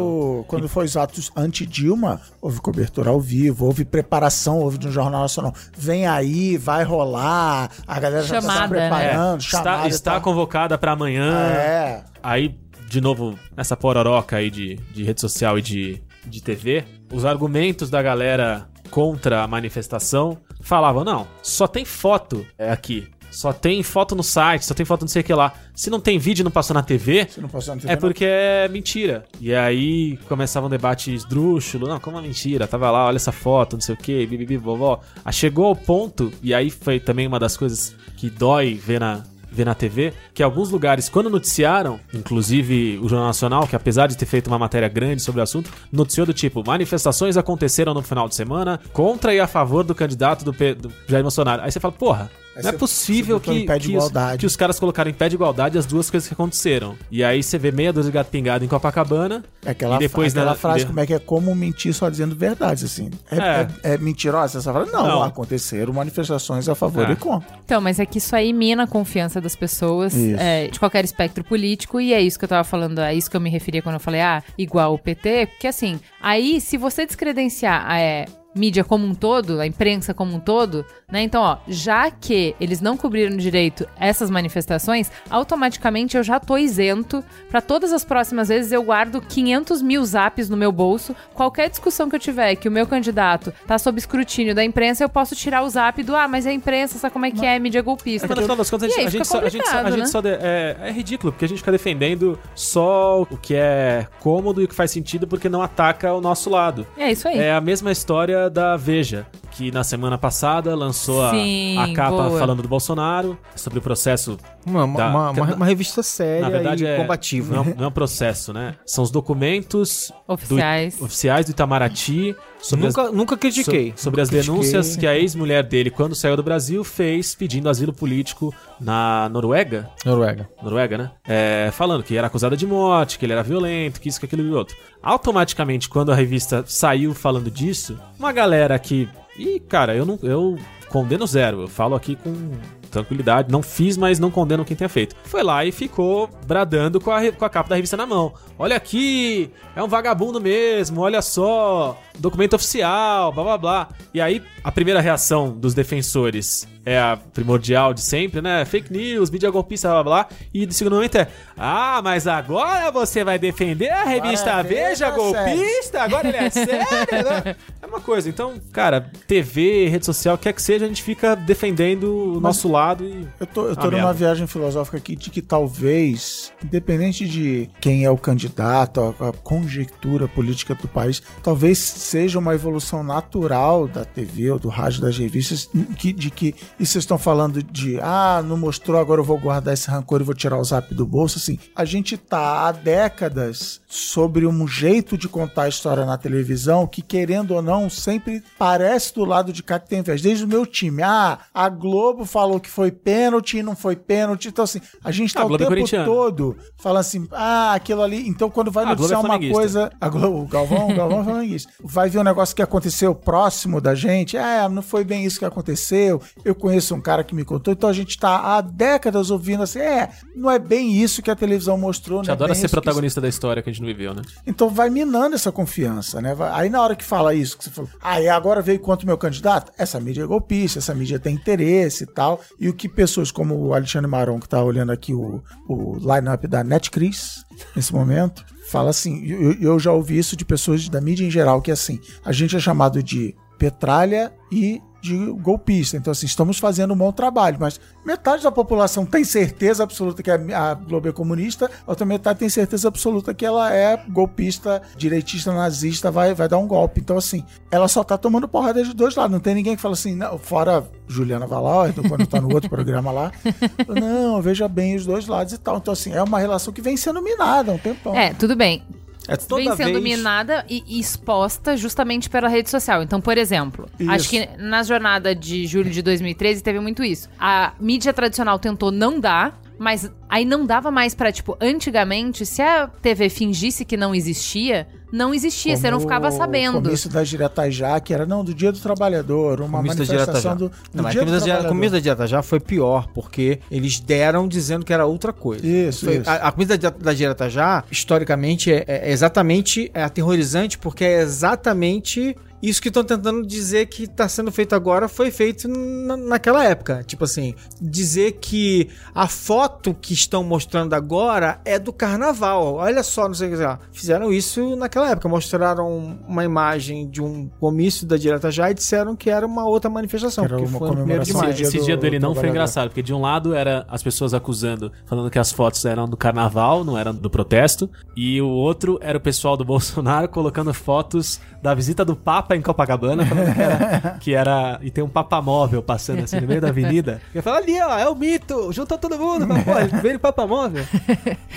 S3: quando foi os atos anti-Dilma, houve cobertura ao vivo, houve preparação, houve de um jornal nacional. Vem aí, vai rolar, a galera já está
S1: Chamada, né?
S3: preparando,
S2: está
S3: chamada
S2: está
S3: tal.
S2: convocada para amanhã.
S3: É.
S2: Aí, de novo, nessa pororoca aí de, de rede social e de, de TV, os argumentos da galera contra a manifestação falavam: não, só tem foto é, aqui. Só tem foto no site, só tem foto não sei o que lá. Se não tem vídeo e não passou na TV,
S3: Se não passou na TV,
S2: é porque é mentira. E aí começava um debate esdrúxulo. Não, como é mentira? Tava lá, olha essa foto, não sei o que, bibibi, vovó. Aí chegou ao ponto, e aí foi também uma das coisas que dói ver na, ver na TV, que alguns lugares, quando noticiaram, inclusive o Jornal Nacional, que apesar de ter feito uma matéria grande sobre o assunto, noticiou do tipo: manifestações aconteceram no final de semana contra e a favor do candidato do, P- do Jair Bolsonaro. Aí você fala, porra.
S3: Aí
S2: Não é possível que,
S3: em pé de
S2: que, os, que os caras colocaram em pé de igualdade as duas coisas que aconteceram. E aí você vê meia dúzia de gato pingado em Copacabana.
S3: É aquela,
S2: e depois
S3: aquela
S2: na-
S3: frase,
S2: de-
S3: como é que é como mentir só dizendo verdades, assim. É,
S2: É.
S3: é- é mentirosa essa frase? Não,
S2: Não.
S3: aconteceram manifestações a favor
S2: É.
S3: e contra.
S1: Então, mas é que isso aí mina a confiança das pessoas é, de qualquer espectro político, e é isso que eu tava falando, é isso que eu me referia quando eu falei, ah, igual o PT, porque assim, aí se você descredenciar é, mídia como um todo, a imprensa como um todo, né? Então, ó, já que eles não cobriram direito essas manifestações, automaticamente eu já tô isento pra todas as próximas vezes eu guardo 500 mil zaps no meu bolso. Qualquer discussão que eu tiver que o meu candidato tá sob escrutínio da imprensa, eu posso tirar o zap do, ah, mas é a imprensa, sabe como é que é, mídia golpista.
S2: Mas no final das contas, a gente, a gente só, a gente só, a gente
S1: né?
S2: só de- é, é ridículo, porque a gente fica defendendo só o que é cômodo e o que faz sentido porque não ataca o nosso lado.
S1: É isso aí.
S2: É a mesma história da Veja, que na semana passada lançou a-
S1: Sim,
S2: a, capa
S1: boa.
S2: falando do Bolsonaro, sobre o processo.
S4: Uma, uma,
S2: Da-
S4: uma- uma- uma revista séria
S2: Na verdade,
S4: e
S2: é,
S4: combativa.
S2: Não, não é um processo, né? São os documentos do-
S1: Oficiais.
S2: oficiais do Itamaraty sobre as
S4: nunca, nunca critiquei.
S2: So- sobre as
S4: Nunca critiquei.
S2: denúncias que a ex-mulher dele, quando saiu do Brasil, fez pedindo asilo político na Noruega.
S4: Noruega.
S2: Noruega, né? É, falando que era acusada de morte, que ele era violento, que isso, que aquilo e outro. Automaticamente, quando a revista saiu falando disso, uma galera que. E, cara, eu não. Eu condeno zero. Eu falo aqui com tranquilidade. Não fiz, mas não condeno quem tenha feito. Foi lá e ficou bradando com a, com a capa da revista na mão. Olha aqui, é um vagabundo mesmo, olha só, documento oficial, blá blá blá. E aí, a primeira reação dos defensores é a primordial de sempre, né? Fake news, mídia golpista, blá blá blá. E do segundo momento é: Ah, mas agora você vai defender a revista
S3: Agora
S2: Veja golpista? Agora ele é sério, né? É uma coisa. Então, cara, TV, rede social, quer que seja, a gente fica defendendo o nosso lado e.
S3: Eu tô, eu tô
S2: Ah,
S3: numa
S2: merda.
S3: viagem filosófica aqui de que talvez, independente de quem é o candidato, a, a conjectura política do país, talvez seja uma evolução natural da TV ou do rádio, das revistas, que, de que, e vocês estão falando de, ah, não mostrou, agora eu vou guardar esse rancor e vou tirar o zap do bolso, assim, a gente tá há décadas sobre um jeito de contar a história na televisão que, querendo ou não, sempre parece do lado de cá que tem vez. Desde o meu time, ah, a Globo falou que foi pênalti, não foi pênalti. Então, assim, a gente tá
S2: A
S3: o
S2: Globo é
S3: tempo todo falando assim, ah, aquilo ali. Então, quando vai
S2: A Globo
S3: noticiar
S2: é
S3: uma coisa. A Globo, o Galvão, o Galvão é flamenguista. Vai ver um negócio que aconteceu próximo da gente. É, não foi bem isso que aconteceu. Eu conheço um cara que me contou. Então, a gente tá há décadas ouvindo assim, é, não é bem isso que a televisão mostrou.
S2: A gente
S3: não é
S2: adora ser
S3: isso que
S2: protagonista da história que a gente não viveu, né?
S3: então vai minando essa confiança, né? Aí na hora que fala isso, que você falou, ah, e agora veio contra o meu candidato? Essa mídia é golpista, essa mídia tem interesse e tal. E o que pessoas como o Alexandre Maron, que tá olhando aqui o, o line-up da NetCris, nesse momento, fala assim, eu, eu já ouvi isso de pessoas da mídia em geral, que é assim, a gente é chamado de petralha e de golpista. Então, assim, estamos fazendo um bom trabalho, mas metade da população tem certeza absoluta que a, a Globo é comunista, a outra metade tem certeza absoluta que ela é golpista, direitista, nazista, vai, vai dar um golpe. Então, assim, ela só tá tomando porrada de dois lados. Não tem ninguém que fala assim, não, fora Juliana Valar, quando tá no outro programa lá, não, veja bem os dois lados e tal. Então, assim, é uma relação que vem sendo minada há um tempão.
S1: É, tudo bem.
S4: É toda
S1: vem sendo
S4: vez...
S1: minada e exposta justamente pela rede social. Então, por exemplo,
S3: Isso.
S1: acho que na jornada de julho de 2013 teve muito isso. A mídia tradicional tentou não dar, mas aí não dava mais pra, tipo, antigamente, se a TV fingisse que não existia, não existia, você não ficava
S3: O
S1: sabendo.
S3: comício das diretas já, que era, não, do Dia do Trabalhador, uma
S4: Comício da
S3: manifestação do, do
S4: Não, mas
S3: Dia do
S4: comício da,
S3: Trabalhador.
S4: comício da Direta Já foi pior, porque eles deram dizendo que era outra coisa.
S3: Isso,
S4: Foi-
S3: isso.
S4: A, a comida da, da Direta Já, historicamente, é, é exatamente é aterrorizante, porque é exatamente isso que estão tentando dizer que está sendo feito agora foi feito na- naquela época. Tipo assim, dizer que a foto que estão mostrando agora é do carnaval. Olha só, não sei o que lá. Fizeram isso naquela época. Mostraram uma imagem de um comício da Direta Já e disseram que era uma outra manifestação.
S3: Era
S4: porque
S3: uma
S4: foi no primeiro de maio.
S2: Esse
S3: do-
S2: dia dele
S3: do
S2: não foi engraçado, porque de um lado era as pessoas acusando, falando que as fotos eram do carnaval, não eram do protesto, e o outro era o pessoal do Bolsonaro colocando fotos da visita do Papa em Copacabana, falando que era, que era- e tem um Papa móvel passando assim no meio da avenida. E eu falo, ali ó, é o mito, juntou todo mundo, mas, pô, veio o Papa móvel.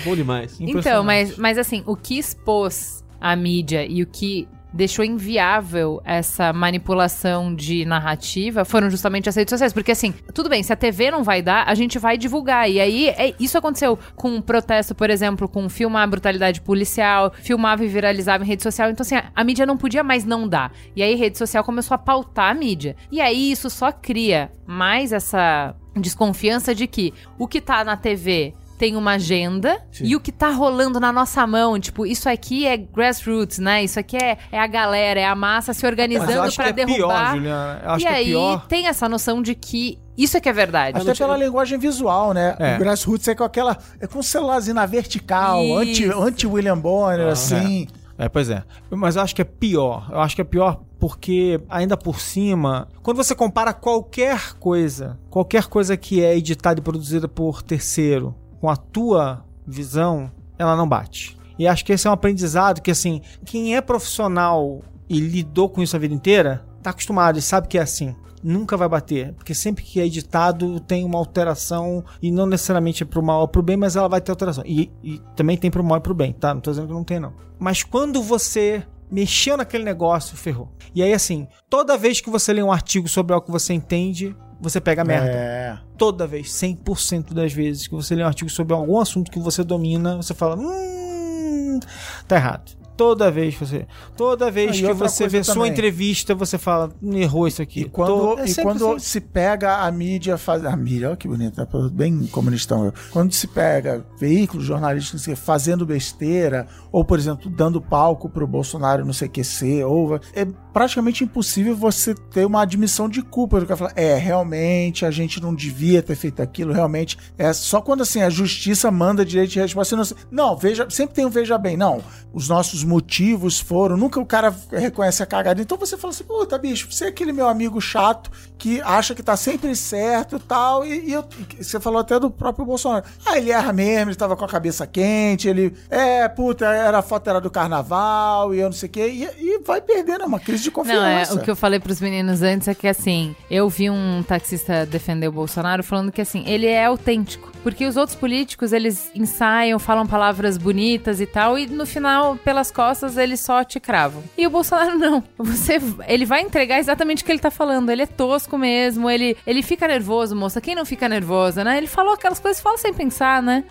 S2: Bom demais.
S1: Então, mas, mas assim, o que expôs a mídia e o que deixou inviável essa manipulação de narrativa foram justamente as redes sociais. Porque assim, tudo bem, se a TV não vai dar, a gente vai divulgar. E aí, é- isso aconteceu com um protesto, por exemplo, com filmar a brutalidade policial, filmava e viralizava em rede social. Então, assim, a, a mídia não podia mais não dar. E aí, rede social começou a pautar a mídia. E aí, isso só cria mais essa desconfiança de que o que tá na TV tem uma agenda e o que tá rolando na nossa mão, tipo, isso aqui é grassroots, né? Isso aqui é, é a galera, é a massa se
S4: Mas eu
S1: organizando
S4: que é
S1: derrubar.
S4: pior, Juliana. Eu acho
S1: e
S4: que é
S1: aí
S4: pior.
S1: tem essa noção de que isso é que é verdade.
S3: Até pela linguagem visual, né?
S4: É.
S3: O Grassroots é com aquela. É com celularzinho na vertical, anti- anti-William Bonner, assim.
S4: É, pois é. Mas eu acho que é pior. Eu acho que é pior porque, ainda por cima, quando você compara qualquer coisa, qualquer coisa que é editada e produzida por terceiro, com a tua visão, ela não bate. E acho que esse é um aprendizado que, assim, quem é profissional e lidou com isso a vida inteira, tá acostumado e sabe que é assim. Nunca vai bater, porque sempre que é editado tem uma alteração e não necessariamente é pro mal ou pro bem, mas ela vai ter alteração. E, e também tem pro mal e pro bem, tá? Não tô dizendo que não tem, não. Mas quando você mexeu naquele negócio, ferrou. E aí, assim, toda vez que você lê um artigo sobre algo que você entende, você pega merda
S3: É.
S4: toda vez, 100% das vezes que você lê um artigo sobre algum assunto que você domina, você fala, hum, tá errado. Toda vez que você, toda vez
S3: Ah,
S4: que você vê sua
S3: também.
S4: entrevista, você fala, "Hum, errou isso aqui.
S3: E quando,
S4: Tô- é
S3: e quando
S4: assim.
S3: se pega a mídia faz a mídia, olha que bonito, né? bem comunistão eu. Quando se pega veículos jornalísticos assim, fazendo besteira, ou por exemplo, dando palco pro Bolsonaro no CQC, ou é praticamente impossível você ter uma admissão de culpa do cara falar, é, realmente a gente não devia ter feito aquilo, realmente é só quando assim a justiça manda direito de resposta, você não, não, veja, sempre tem um veja bem, não, os nossos motivos foram, nunca o cara reconhece a cagada, então você fala assim, puta bicho, você é aquele meu amigo chato que acha que tá sempre certo e tal, e, eu- e você falou até do próprio Bolsonaro, ah, ele erra mesmo, ele tava com a cabeça quente, ele, é, puta, era a foto era do carnaval, e eu não sei o quê, e, e vai perdendo, é uma crise de
S1: Não, é,
S3: confiança.
S1: o que eu falei pros meninos antes é que assim, eu vi um taxista defender o Bolsonaro falando que assim, ele é autêntico. Porque os outros políticos, eles ensaiam, falam palavras bonitas e tal, e no final, pela nas costas, eles só te cravam. E o Bolsonaro não. Você, ele vai entregar exatamente o que ele tá falando. Ele é tosco mesmo, ele, ele fica nervoso, moça. Quem não fica nervosa, né? Ele falou aquelas coisas, fala sem pensar, né?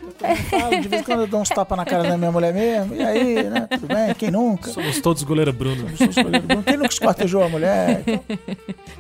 S3: Falo, de vez em quando eu dou uns tapas na cara da minha mulher mesmo. E aí, né? Tudo bem? Quem nunca?
S2: Somos todos goleiro Bruno.
S3: Sou escolhido Bruno. Quem nunca esquartejou a mulher?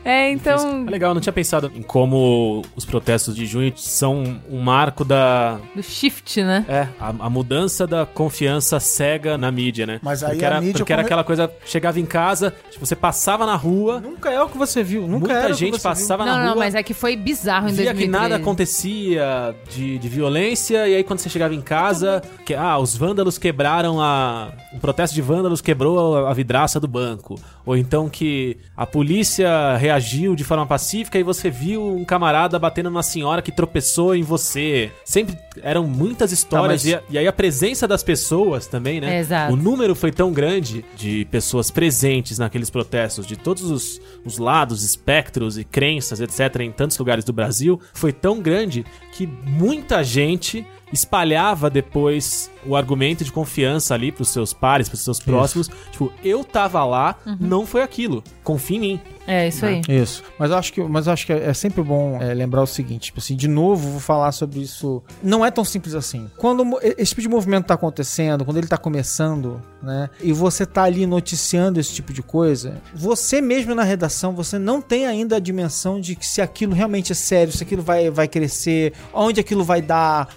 S1: É, então.
S2: É legal, eu não tinha pensado em como os protestos de junho são um marco da.
S1: Do shift, né?
S2: É, a, a mudança da confiança cega na mídia, né?
S3: Mas aí
S2: porque
S3: a
S2: era,
S3: mídia
S2: porque era
S3: come-
S2: aquela coisa, chegava em casa, tipo, você passava na rua,
S4: Nunca é o que você viu. Nunca
S2: muita
S4: era o que
S2: gente passava
S1: Não,
S2: na rua.
S1: não, mas é que foi bizarro em
S2: Via
S1: 2013.
S2: que nada acontecia de, de violência, e aí quando você chegava em casa, que, ah, os vândalos quebraram a. Um protesto de vândalos quebrou a, a vidraça do banco. Ou então que a polícia reagiu de forma pacífica e você viu um camarada batendo numa senhora que tropeçou em você. Sempre eram muitas histórias,
S4: Tá, mas-
S2: e, a- e aí a presença das pessoas também, né?
S1: Exato.
S2: O número foi tão grande de pessoas presentes naqueles protestos, de todos os, os lados, espectros e crenças, etc., em tantos lugares do Brasil, foi tão grande que muita gente espalhava depois o argumento de confiança ali pros seus pares, pros seus próximos. Tipo, eu tava lá, não foi aquilo. Confia em mim.
S1: É, isso aí.
S4: Isso. Mas eu acho que, mas eu acho que é sempre bom é, lembrar o seguinte, tipo assim, de novo, vou falar sobre isso. Não é tão simples assim. Quando esse tipo de movimento tá acontecendo, quando ele tá começando, né? E você tá ali noticiando esse tipo de coisa, você mesmo na redação, você não tem ainda a dimensão de que se aquilo realmente é sério, se aquilo vai, vai crescer, onde aquilo vai dar.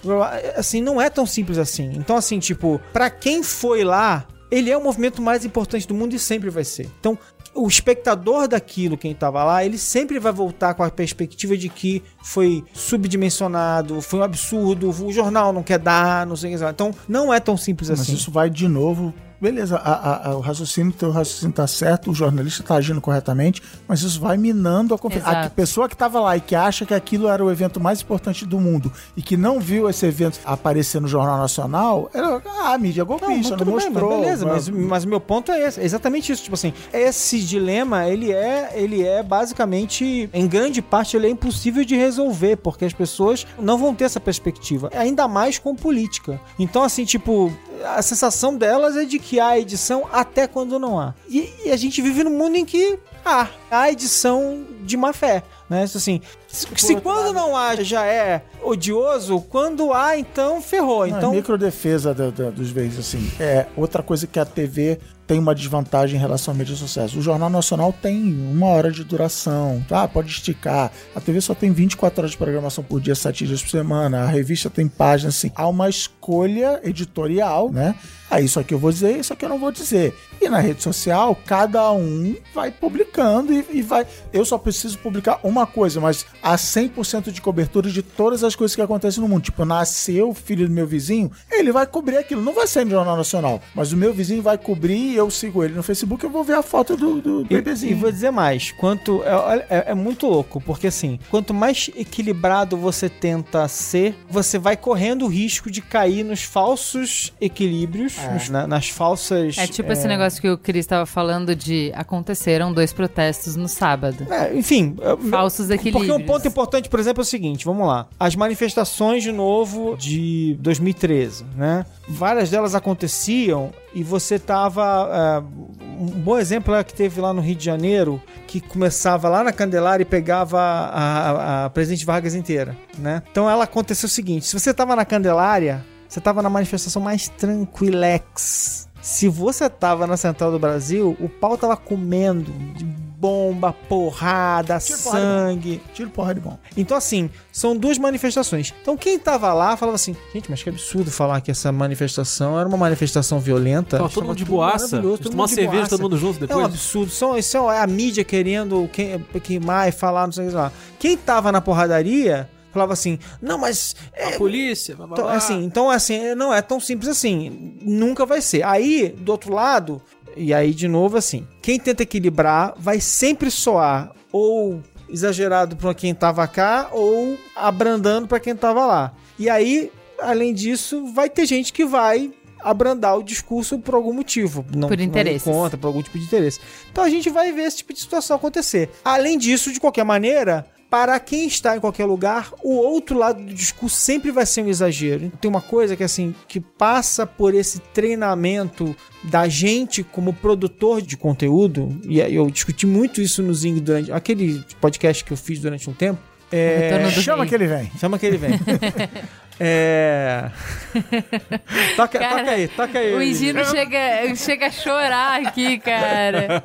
S4: Assim, não é tão simples assim. Então, assim, tipo, pra quem foi lá, ele é o movimento mais importante do mundo e sempre vai ser. Então, o espectador daquilo, quem tava lá, ele sempre vai voltar com a perspectiva de que foi subdimensionado, foi um absurdo, o jornal não quer dar, não sei o que. Então, não é tão simples
S3: Mas
S4: assim.
S3: isso vai de novo. Beleza, a- a- a- o raciocínio, teu raciocínio tá certo, o jornalista tá agindo corretamente, mas isso vai minando a confiança. A pessoa que tava lá e que acha que aquilo era o evento mais importante do mundo e que não viu esse evento aparecer no Jornal Nacional, era ah, a mídia
S4: mas
S3: golpista, não,
S4: bem,
S3: mostrou.
S4: mas beleza, mas, mas o meu ponto é esse, é exatamente isso, tipo assim, esse dilema, ele é, ele é basicamente, em grande parte, ele é impossível de resolver, porque as pessoas não vão ter essa perspectiva, ainda mais com política. Então, assim, tipo, a sensação delas é de que há edição até quando não há. E, e a gente vive num mundo em que há, há edição de má fé. Né? Assim, se, se quando não há já é odioso, quando há, então ferrou.
S3: Não,
S4: Então,
S3: é microdefesa da- da- dos veículos, assim. É outra coisa que a TV tem uma desvantagem em relação à mídia social. O Jornal Nacional tem uma hora de duração, tá? Pode esticar. A TV só tem 24 horas de programação por dia, 7 dias por semana. A revista tem páginas, assim. Há uma escolha editorial, né? Ah, isso aqui eu vou dizer, isso aqui eu não vou dizer. E na rede social, cada um vai publicando e, e vai. Eu só preciso publicar uma coisa, mas há 100% de cobertura de todas as coisas que acontecem no mundo. Tipo, nasceu o filho do meu vizinho, ele vai cobrir aquilo. Não vai ser no Jornal Nacional, mas o meu vizinho vai cobrir e eu sigo ele no Facebook eu vou ver a foto do, do
S4: E,
S3: bebezinho.
S4: e vou dizer mais, quanto é, é- é muito louco, porque assim, quanto mais equilibrado você tenta ser, você vai correndo o risco de cair nos falsos equilíbrios, nos- na- nas falsas.
S1: É tipo esse negócio que o Cris estava falando de aconteceram dois protestos no sábado.
S4: É, enfim, é,
S1: Falsos equilíbrios.
S4: Porque um ponto importante, por exemplo, é o seguinte, vamos lá. As manifestações de novo de 2013, né? Várias delas aconteciam e você tava... é, um bom exemplo é que teve lá no Rio de Janeiro, que começava lá na Candelária e pegava a, a, a Presidente Vargas inteira, né? Então ela aconteceu o seguinte, se você tava na Candelária, você tava na manifestação mais tranquilex. Se você tava na Central do Brasil, o pau tava comendo de bomba, porrada,
S3: Tiro, porrada,
S4: sangue.
S3: Tiro porra de bom.
S4: Então, assim, são duas manifestações. Então, quem tava lá falava assim: gente, mas que absurdo falar que essa manifestação era uma manifestação violenta.
S2: Tava todo mundo de boaça. Tomar cerveja,
S4: boaça.
S2: todo mundo junto
S4: É um
S2: depois.
S4: absurdo. Só, isso é a mídia querendo que- queimar e falar, não sei o que lá. Quem tava na porradaria falava assim: não, mas. é,
S2: A polícia, blá, blá,
S4: então,
S2: blá.
S4: assim, então, assim, não é tão simples assim. Nunca vai ser. Aí, do outro lado, e aí, de novo, assim, quem tenta equilibrar vai sempre soar ou exagerado pra quem tava cá ou abrandando pra quem tava lá. E aí, além disso, vai ter gente que vai abrandar o discurso por algum motivo. Não,
S1: Por
S4: não ir
S1: interesses.
S4: contra, por algum tipo de interesse. Então a gente vai ver esse tipo de situação acontecer. Além disso, de qualquer maneira, para quem está em qualquer lugar, o outro lado do discurso sempre vai ser um exagero. Tem uma coisa que assim, que passa por esse treinamento da gente como produtor de conteúdo, e eu discuti muito isso no Zing durante aquele podcast que eu fiz durante um tempo. É,
S3: Chama que ele vem.
S4: Chama que ele vem. é. toca,
S1: Cara,
S4: toca aí, toca aí.
S1: O Higino chega, chega a chorar aqui, cara.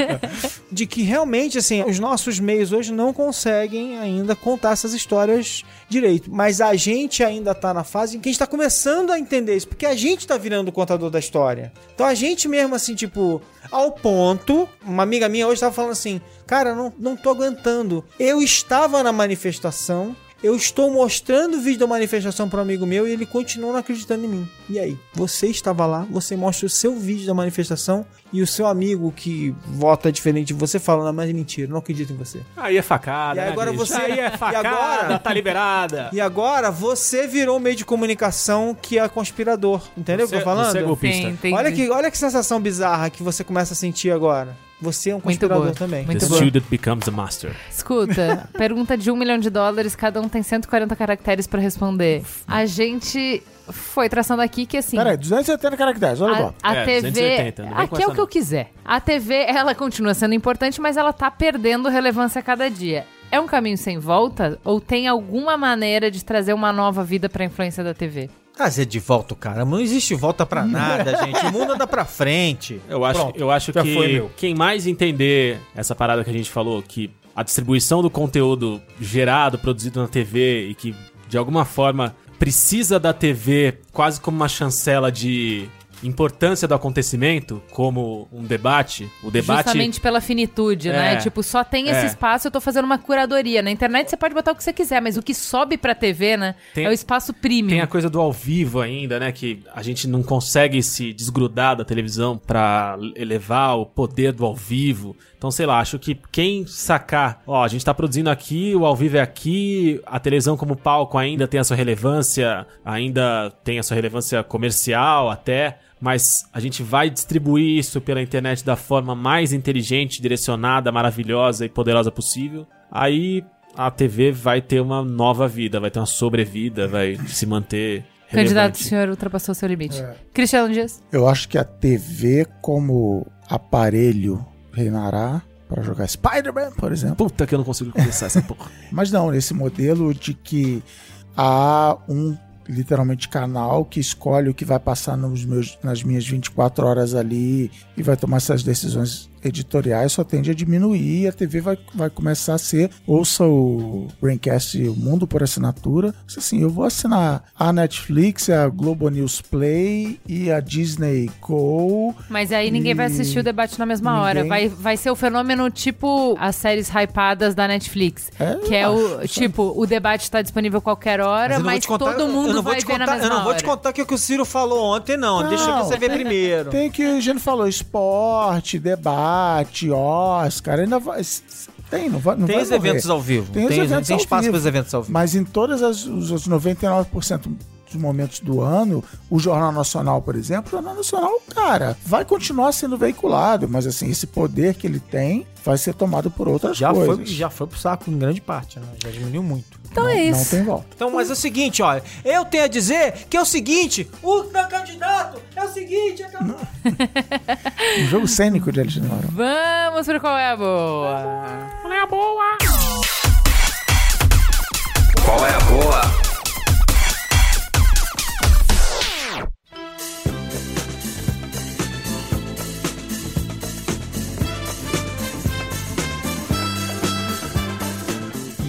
S4: de que realmente, assim, os nossos meios hoje não conseguem ainda contar essas histórias direito. Mas a gente ainda tá na fase em que a gente tá começando a entender isso, porque a gente tá virando o contador da história. Então a gente mesmo, assim, tipo, ao ponto, uma amiga minha hoje tava falando assim, cara, não, não tô aguentando. Eu estava na manifestação. Eu estou mostrando o vídeo da manifestação para um amigo meu e ele continua não acreditando em mim. E aí? Você estava lá, você mostra o seu vídeo da manifestação e o seu amigo que vota diferente de você fala, não, mas é mentira, não acredito em você.
S2: Aí é facada.
S4: E
S2: né,
S4: agora
S2: bicho?
S4: você-
S2: Aí é
S4: e
S2: facada,
S4: agora-
S2: tá liberada.
S4: E agora você virou meio de comunicação que é conspirador. Entendeu o que eu tô falando?
S2: Você é golpista.
S1: Sim,
S4: olha, que, olha que sensação bizarra que você começa a sentir agora. Você é um
S1: Muito
S4: conspirador
S1: boa.
S4: também.
S1: Muito
S2: The
S1: boa.
S2: student becomes a master.
S1: Escuta, pergunta de um milhão de dólares, cada um tem 140 caracteres pra responder. A gente foi traçando aqui que assim.
S3: Peraí, 270 caracteres, olha lá.
S1: A, a
S2: É,
S1: TV.
S2: 280, não vem com
S1: aqui é o que eu quiser. A TV, ela continua sendo importante, mas ela tá perdendo relevância a cada dia. É um caminho sem volta? Ou tem alguma maneira de trazer uma nova vida pra influência da TV?
S4: Trazer de volta o cara. Não existe volta pra nada, gente. O mundo anda pra frente.
S2: Eu acho,
S4: Pronto,
S2: eu acho que
S4: foi,
S2: quem mais entender essa parada que a gente falou, que a distribuição do conteúdo gerado, produzido na TV e que de alguma forma precisa da TV quase como uma chancela de importância do acontecimento, como um debate. O debate.
S1: Justamente pela finitude, né?
S2: É.
S1: Tipo, só tem
S2: É.
S1: esse espaço, eu tô fazendo uma curadoria. Na internet você pode botar o que você quiser, mas o que sobe pra TV, né?
S2: Tem-
S1: é o espaço premium.
S2: Tem a coisa do ao vivo ainda, né? Que a gente não consegue se desgrudar da televisão pra elevar o poder do ao vivo. Então, sei lá, acho que quem sacar, ó, a gente tá produzindo aqui, o ao vivo é aqui, a televisão como palco ainda tem a sua relevância, ainda tem a sua relevância comercial até, mas a gente vai distribuir isso pela internet da forma mais inteligente, direcionada, maravilhosa e poderosa possível. Aí a TV vai ter uma nova vida, vai ter uma sobrevida, vai se manter
S1: Candidato, o
S2: relevante.
S1: senhor ultrapassou seu limite.
S3: É.
S1: Cristiano Dias.
S3: Eu acho que a TV como aparelho reinará para jogar Spider-Man, por exemplo.
S2: Puta que eu não consigo começar essa porra.
S3: Mas não, esse modelo de que há um literalmente canal que escolhe o que vai passar nos meus, nas minhas 24 horas ali e vai tomar essas decisões editoriais só tende a diminuir e a TV vai, vai começar a ser ouça o Braincast o Mundo por assinatura assim, eu vou assinar a Netflix, a Globo News Play e a Disney Go
S1: Mas aí ninguém vai assistir o debate na mesma hora.
S3: Ninguém.
S1: Vai, vai ser o fenômeno tipo as séries hypadas da Netflix.
S3: É,
S1: que é o
S3: acho.
S1: tipo, o debate tá disponível qualquer hora, mas,
S4: te contar-
S1: todo mundo vai ver na
S4: contar-
S1: mesma
S4: Eu não vou te
S1: hora.
S4: contar o que o Ciro falou ontem, não. Deixa
S3: Não.
S4: você ver primeiro.
S3: Tem que a gente falou esporte, debate, Oscar, ainda vai. Tem, não vai, não
S4: Tem
S3: vai
S4: os
S3: morrer.
S4: eventos ao vivo.
S3: Tem os eventos
S4: tem espaço
S3: vivo.
S4: para os eventos ao vivo.
S3: Mas em todas as os, os 99% dos momentos do ano, o Jornal Nacional, por exemplo, o Jornal Nacional, cara, vai continuar sendo veiculado, mas assim, esse poder que ele tem vai ser tomado por outras
S4: já,
S3: coisas.
S4: foi, já foi pro saco em grande parte, né? Já diminuiu muito.
S1: Então
S3: não,
S1: é
S3: Não
S1: isso.
S3: tem volta.
S4: Então, mas é o seguinte, olha, eu tenho a dizer que é o seguinte, o da candidato é o seguinte, acabou.
S3: Um jogo cênico de Alexandre.
S1: Vamos pro qual é a boa.
S5: Qual é a boa? Qual é a boa?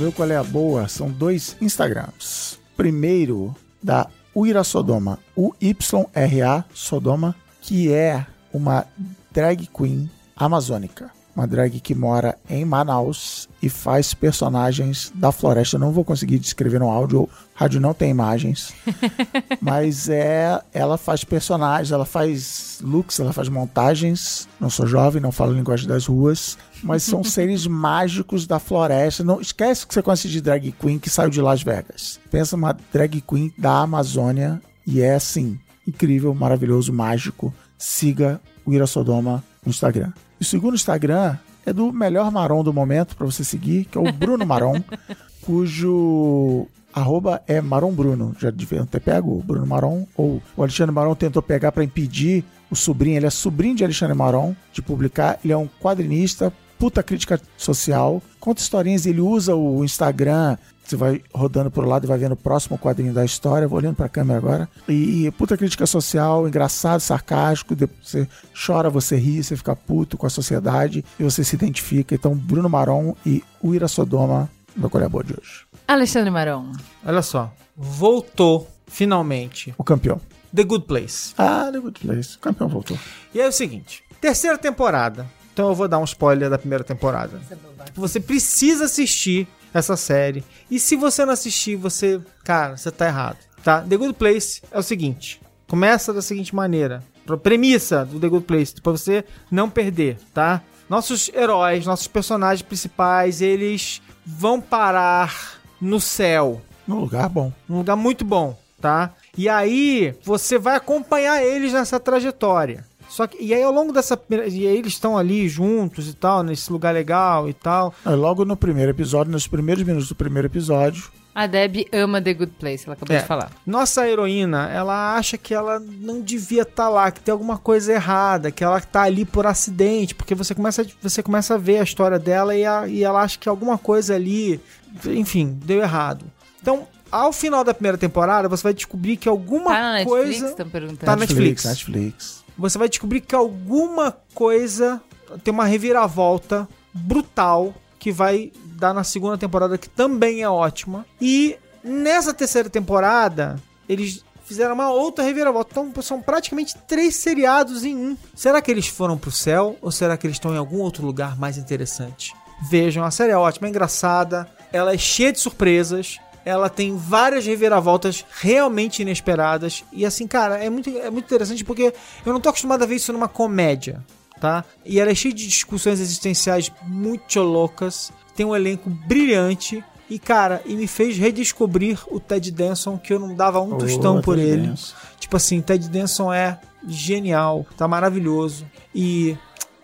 S3: O meu qual é a boa são dois Instagrams. Primeiro, da Uira Sodoma, U-Y-R-A Sodoma, que é uma drag queen amazônica. Uma drag que mora em Manaus e faz personagens da floresta. Eu não vou conseguir descrever no áudio, o rádio não tem imagens. Mas é. Ela faz personagens, ela faz looks, ela faz montagens. Não sou jovem, não falo linguagem das ruas. Mas são seres mágicos da floresta. Não esquece que você conhece de drag queen que saiu de Las Vegas. Pensa uma drag queen da Amazônia e é assim, incrível, maravilhoso, mágico. Siga o Ira Sodoma no Instagram. O segundo Instagram é do melhor Marom do momento pra você seguir, que é o Bruno Marom, cujo arroba é Marom Bruno. Já deviam ter pego o Bruno Marom, ou o Alexandre Marom tentou pegar pra impedir o sobrinho, ele é sobrinho de Alexandre Marom, de publicar. Ele é um quadrinista, puta crítica social, conta historinhas, ele usa o Instagram. Você vai rodando pro lado e vai vendo o próximo quadrinho da história. Vou olhando pra câmera agora. E, puta crítica social, engraçado, sarcástico. Você chora, você ri, você fica puto com a sociedade e você se identifica. Então, Bruno Marom e Uira Sodoma, meu colher boa de hoje.
S1: Alexandre Maron.
S4: Olha só. Voltou, finalmente,
S3: O campeão.
S4: The Good Place.
S3: Ah, The Good Place. O campeão voltou.
S4: E é o seguinte: terceira temporada. Então eu vou dar um spoiler da primeira temporada. Você precisa assistir essa série. E se você não assistir, você. Cara, você tá errado. Tá? The Good Place é o seguinte: começa da seguinte maneira. Premissa do The Good Place, pra você não perder, tá? Nossos heróis, nossos personagens principais, eles vão parar no céu.
S3: No lugar bom.
S4: Um lugar muito bom, tá? E aí você vai acompanhar eles nessa trajetória. Só que e aí ao longo dessa e aí eles estão ali juntos e tal, nesse lugar legal e tal.
S3: É, Logo no primeiro episódio, nos primeiros minutos do primeiro episódio,
S1: A Deb ama The Good Place, ela acabou
S4: É.
S1: de falar.
S4: Nossa heroína, ela acha que ela não devia estar lá, que tem alguma coisa errada, que ela tá ali por acidente, porque você começa, você começa a ver a história dela e, a- e ela acha que alguma coisa ali, enfim, deu errado. Então, ao final da primeira temporada, você vai descobrir que alguma
S1: Tá na Netflix,
S4: coisa
S1: estão perguntando.
S4: Tá na Netflix.
S3: Netflix.
S4: você vai descobrir que alguma coisa tem uma reviravolta brutal que vai dar na segunda temporada, que também é ótima. E nessa terceira temporada, eles fizeram uma outra reviravolta. Então são praticamente três seriados em um. Será que eles foram pro céu ou será que eles estão em algum outro lugar mais interessante? Vejam, a série é ótima, é engraçada, ela é cheia de surpresas. Ela tem várias reviravoltas realmente inesperadas. E assim, cara, é muito, é muito interessante porque eu não tô acostumado a ver isso numa comédia, tá? E ela é cheia de discussões existenciais muito loucas. Tem um elenco brilhante. E, cara, e me fez redescobrir o Ted Danson, que eu não dava um tostão por
S3: Ted
S4: ele.
S3: Danson.
S4: Tipo assim, Ted Danson é genial, tá maravilhoso. E,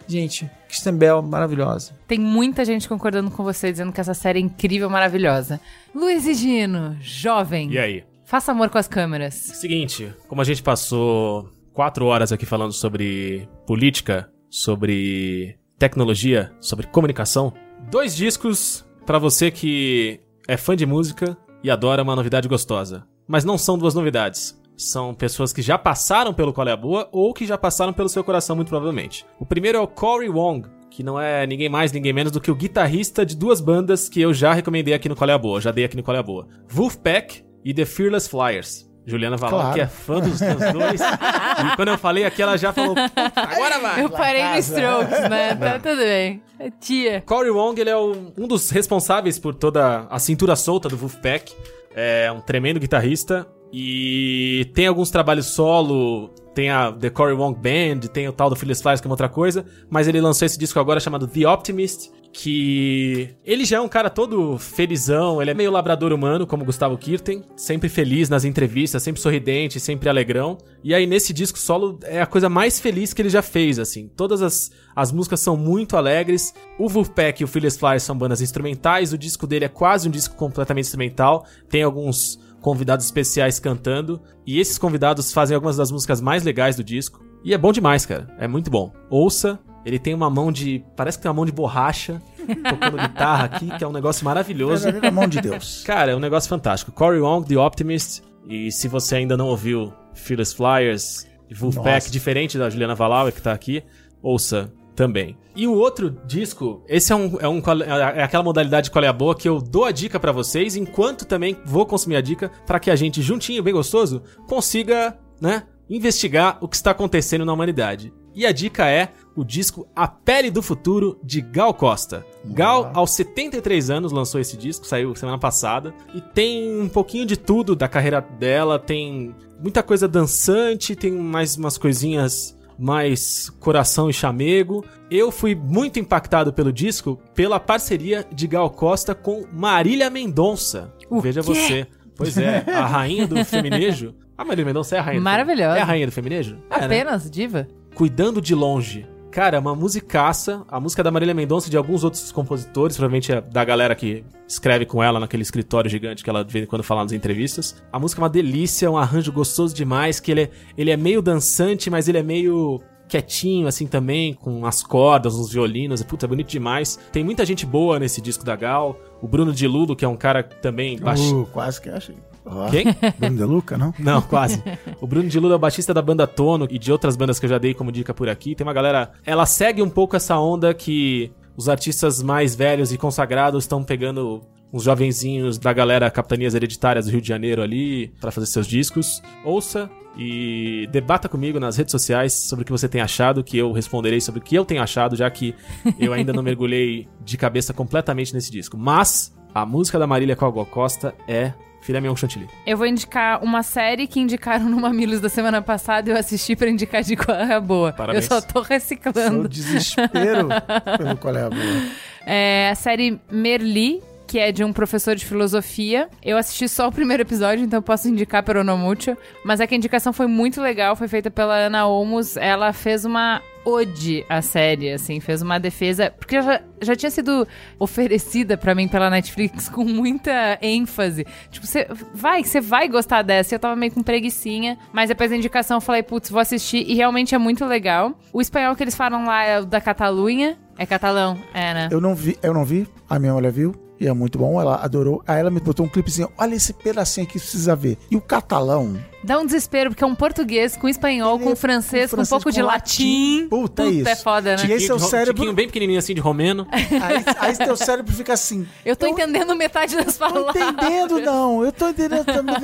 S4: gente, Kristen Bell, maravilhosa.
S1: Tem muita gente concordando com você, dizendo que essa série é incrível, maravilhosa. Luiz e Gino, jovem.
S2: E aí?
S1: Faça amor com as câmeras.
S2: Seguinte, como a gente passou quatro horas aqui falando sobre política, sobre tecnologia, sobre comunicação, dois discos pra você que é fã de música e adora uma novidade gostosa. Mas não são duas novidades. São pessoas que já passaram pelo Qual é a Boa ou que já passaram pelo seu coração, muito provavelmente. O primeiro é o Corey Wong, que não é ninguém mais, ninguém menos do que o guitarrista de duas bandas que eu já recomendei aqui no Qual é a Boa, já dei aqui no Qual é a Boa. Wolfpack e The Fearless Flyers. Juliana Valon,
S3: Claro.
S2: que é fã dos, dos dois. e quando eu falei aqui, ela já falou, "Puta, agora vai!
S1: Eu parei no Strokes, né? Tá tudo bem. É tia.
S2: Corey Wong, ele é o- um dos responsáveis por toda a cintura solta do Wolfpack. É um tremendo guitarrista. E tem alguns trabalhos solo. Tem a The Corey Wong Band, tem o tal do Phyllis Flyers, que é uma outra coisa. Mas ele lançou esse disco agora chamado The Optimist. Que ele já é um cara todo felizão, ele é meio labrador humano, como Gustavo Kirten, sempre feliz nas entrevistas, sempre sorridente, sempre alegrão. E aí nesse disco solo é a coisa mais feliz que ele já fez, assim. Todas as, as músicas são muito alegres. O Wolfpack e o Phyllis Flyers são bandas instrumentais, o disco dele é quase um disco completamente instrumental. Tem alguns convidados especiais cantando, e esses convidados fazem algumas das músicas mais legais do disco. E é bom demais, cara. É muito bom. Ouça, ele tem uma mão de. Parece que tem uma mão de borracha tocando guitarra aqui, que é um negócio maravilhoso.
S3: Na mão de Deus.
S2: Cara, é um negócio fantástico. Corey Wong, The Optimist. E se você ainda não ouviu Fearless Flyers Wolfpack,
S3: Nossa.
S2: diferente da Juliana Valaue, que tá aqui, ouça também. E o outro disco, esse é, um, é, um, qual- é aquela modalidade de qual é a boa que eu dou a dica pra vocês, enquanto também vou consumir a dica pra que a gente, juntinho, bem gostoso, consiga, né, investigar o que está acontecendo na humanidade. E a dica é o disco A Pele do Futuro, de Gal Costa. Gal, aos 73 anos, lançou esse disco, saiu semana passada. E tem um pouquinho de tudo da carreira dela, tem muita coisa dançante, tem mais umas coisinhas mais coração e chamego. Eu fui muito impactado pelo disco pela parceria de Gal Costa com Marília Mendonça.
S1: O
S2: Veja
S1: quê?
S2: você. Pois é, a rainha do feminejo. A Marília Mendonça é a rainha. do
S1: Maravilhosa.
S2: É a rainha do feminejo? É, né?
S1: Apenas, diva?
S2: Cuidando de longe. Cara, é uma musicaça. A música é da Marília Mendonça e de alguns outros compositores, provavelmente é da galera que escreve com ela naquele escritório gigante que ela de vez em quando fala nas entrevistas. A música é uma delícia, um arranjo gostoso demais, que ele é, ele é meio dançante, mas ele é meio quietinho, assim, também, com as cordas, os violinos. Puta, é bonito demais. Tem muita gente boa nesse disco da Gal. O Bruno de Ludo, que é um cara também.
S3: Uh, quase que achei. Ó,
S2: Quem?
S3: Bruno De Luca, não?
S2: Não, quase. O Bruno de Lula é o baixista da banda Tono e de outras bandas que eu já dei como dica por aqui. Tem uma galera. Ela segue um pouco essa onda que os artistas mais velhos e consagrados estão pegando uns jovenzinhos da galera capitanias hereditárias do Rio de Janeiro ali pra fazer seus discos. Ouça e debata comigo nas redes sociais sobre o que você tem achado, que eu responderei sobre o que eu tenho achado, já que eu ainda não mergulhei de cabeça completamente nesse disco. Mas a música da Marília Coagua Costa é Filha Mignon Chantilly.
S1: Eu vou indicar uma série que indicaram no Mamilos da semana passada e eu assisti pra indicar de qual é a boa.
S2: Parabéns.
S1: Eu só tô
S3: Seu
S1: reciclando.
S3: desespero pelo qual é a boa.
S1: É a série Merli, que é de um professor de filosofia. Eu assisti só o primeiro episódio, então eu posso indicar pelo Onomútil. Mas é que a indicação foi muito legal, foi feita pela Ana Olmos. Ela fez uma ode à série, assim, fez uma defesa, porque já, já tinha sido oferecida pra mim pela Netflix com muita ênfase. Tipo, você vai, você vai gostar dessa. Eu tava meio com preguiçinha, mas depois da indicação eu falei, putz, vou assistir e realmente é muito legal. O espanhol que eles falam lá é o da Catalunha. É catalão, é, né?
S3: Eu não vi, eu não vi, a minha mulher viu. E é muito bom, ela adorou. Aí ela me botou um clipezinho. Olha esse pedacinho aqui, precisa ver. E o catalão.
S1: Dá um desespero, porque é um português com espanhol, com francês, com um pouco de latim.
S3: Puta, é isso.
S1: é foda, né?
S3: E esse é o
S2: Tiquinho-
S3: cérebro.
S2: Bem pequenininho assim de romeno.
S3: Aí, aí teu cérebro fica assim.
S1: Eu tô entendendo metade das
S3: Tô
S1: palavras.
S3: entendendo, não. Eu tô entendendo também.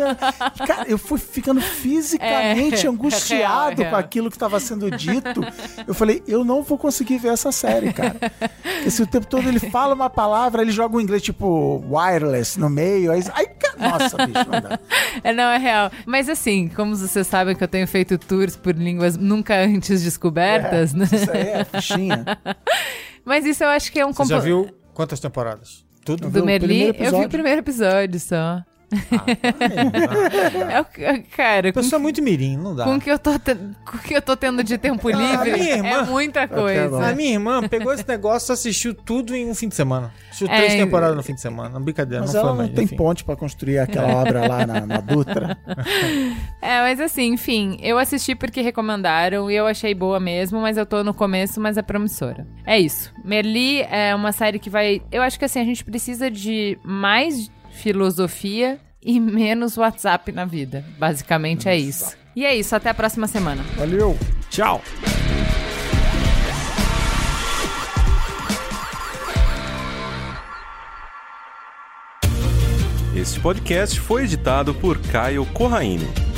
S3: Cara, eu fui ficando fisicamente
S1: É,
S3: angustiado
S1: real, real.
S3: com aquilo que tava sendo dito. Eu falei, eu não vou conseguir ver essa série, cara. Porque se o tempo todo ele fala uma palavra, ele joga um inglês tipo wireless no meio. Aí, aí cara, nossa, bicho, não dá.
S1: É, não, é real. Mas assim, como vocês sabem que eu tenho feito tours por línguas nunca antes descobertas,
S3: É,
S1: né?
S3: Isso aí é fichinha.
S1: Mas isso eu acho que é um
S4: Você já
S1: compo-
S4: viu quantas temporadas? Tudo?
S1: Do Merli. Eu vi o primeiro episódio só. É o cara,
S4: Pessoa muito mirim, não dá.
S1: com o que eu tô te- com que eu tô tendo de tempo livre,
S4: minha
S1: é
S4: irmã-
S1: muita
S3: agora.
S1: coisa.
S4: A minha irmã pegou esse negócio e assistiu tudo em um fim de semana. Assistiu
S1: É,
S4: três temporadas no fim de semana. Não, brincadeira,
S3: Mas
S4: não
S3: ela
S4: foi
S3: não
S4: mais.
S3: tem
S4: enfim.
S3: ponte pra construir aquela obra lá na, na Dutra.
S1: É, mas assim, enfim, eu assisti porque recomendaram e eu achei boa mesmo, mas eu tô no começo, mas é promissora. É isso. Merli é uma série que vai. Eu acho que assim, a gente precisa de mais filosofia e menos WhatsApp na vida. Basicamente é isso. E é isso, até a próxima semana.
S3: Valeu!
S2: Tchau!
S6: Este podcast foi editado por Caio Corraine.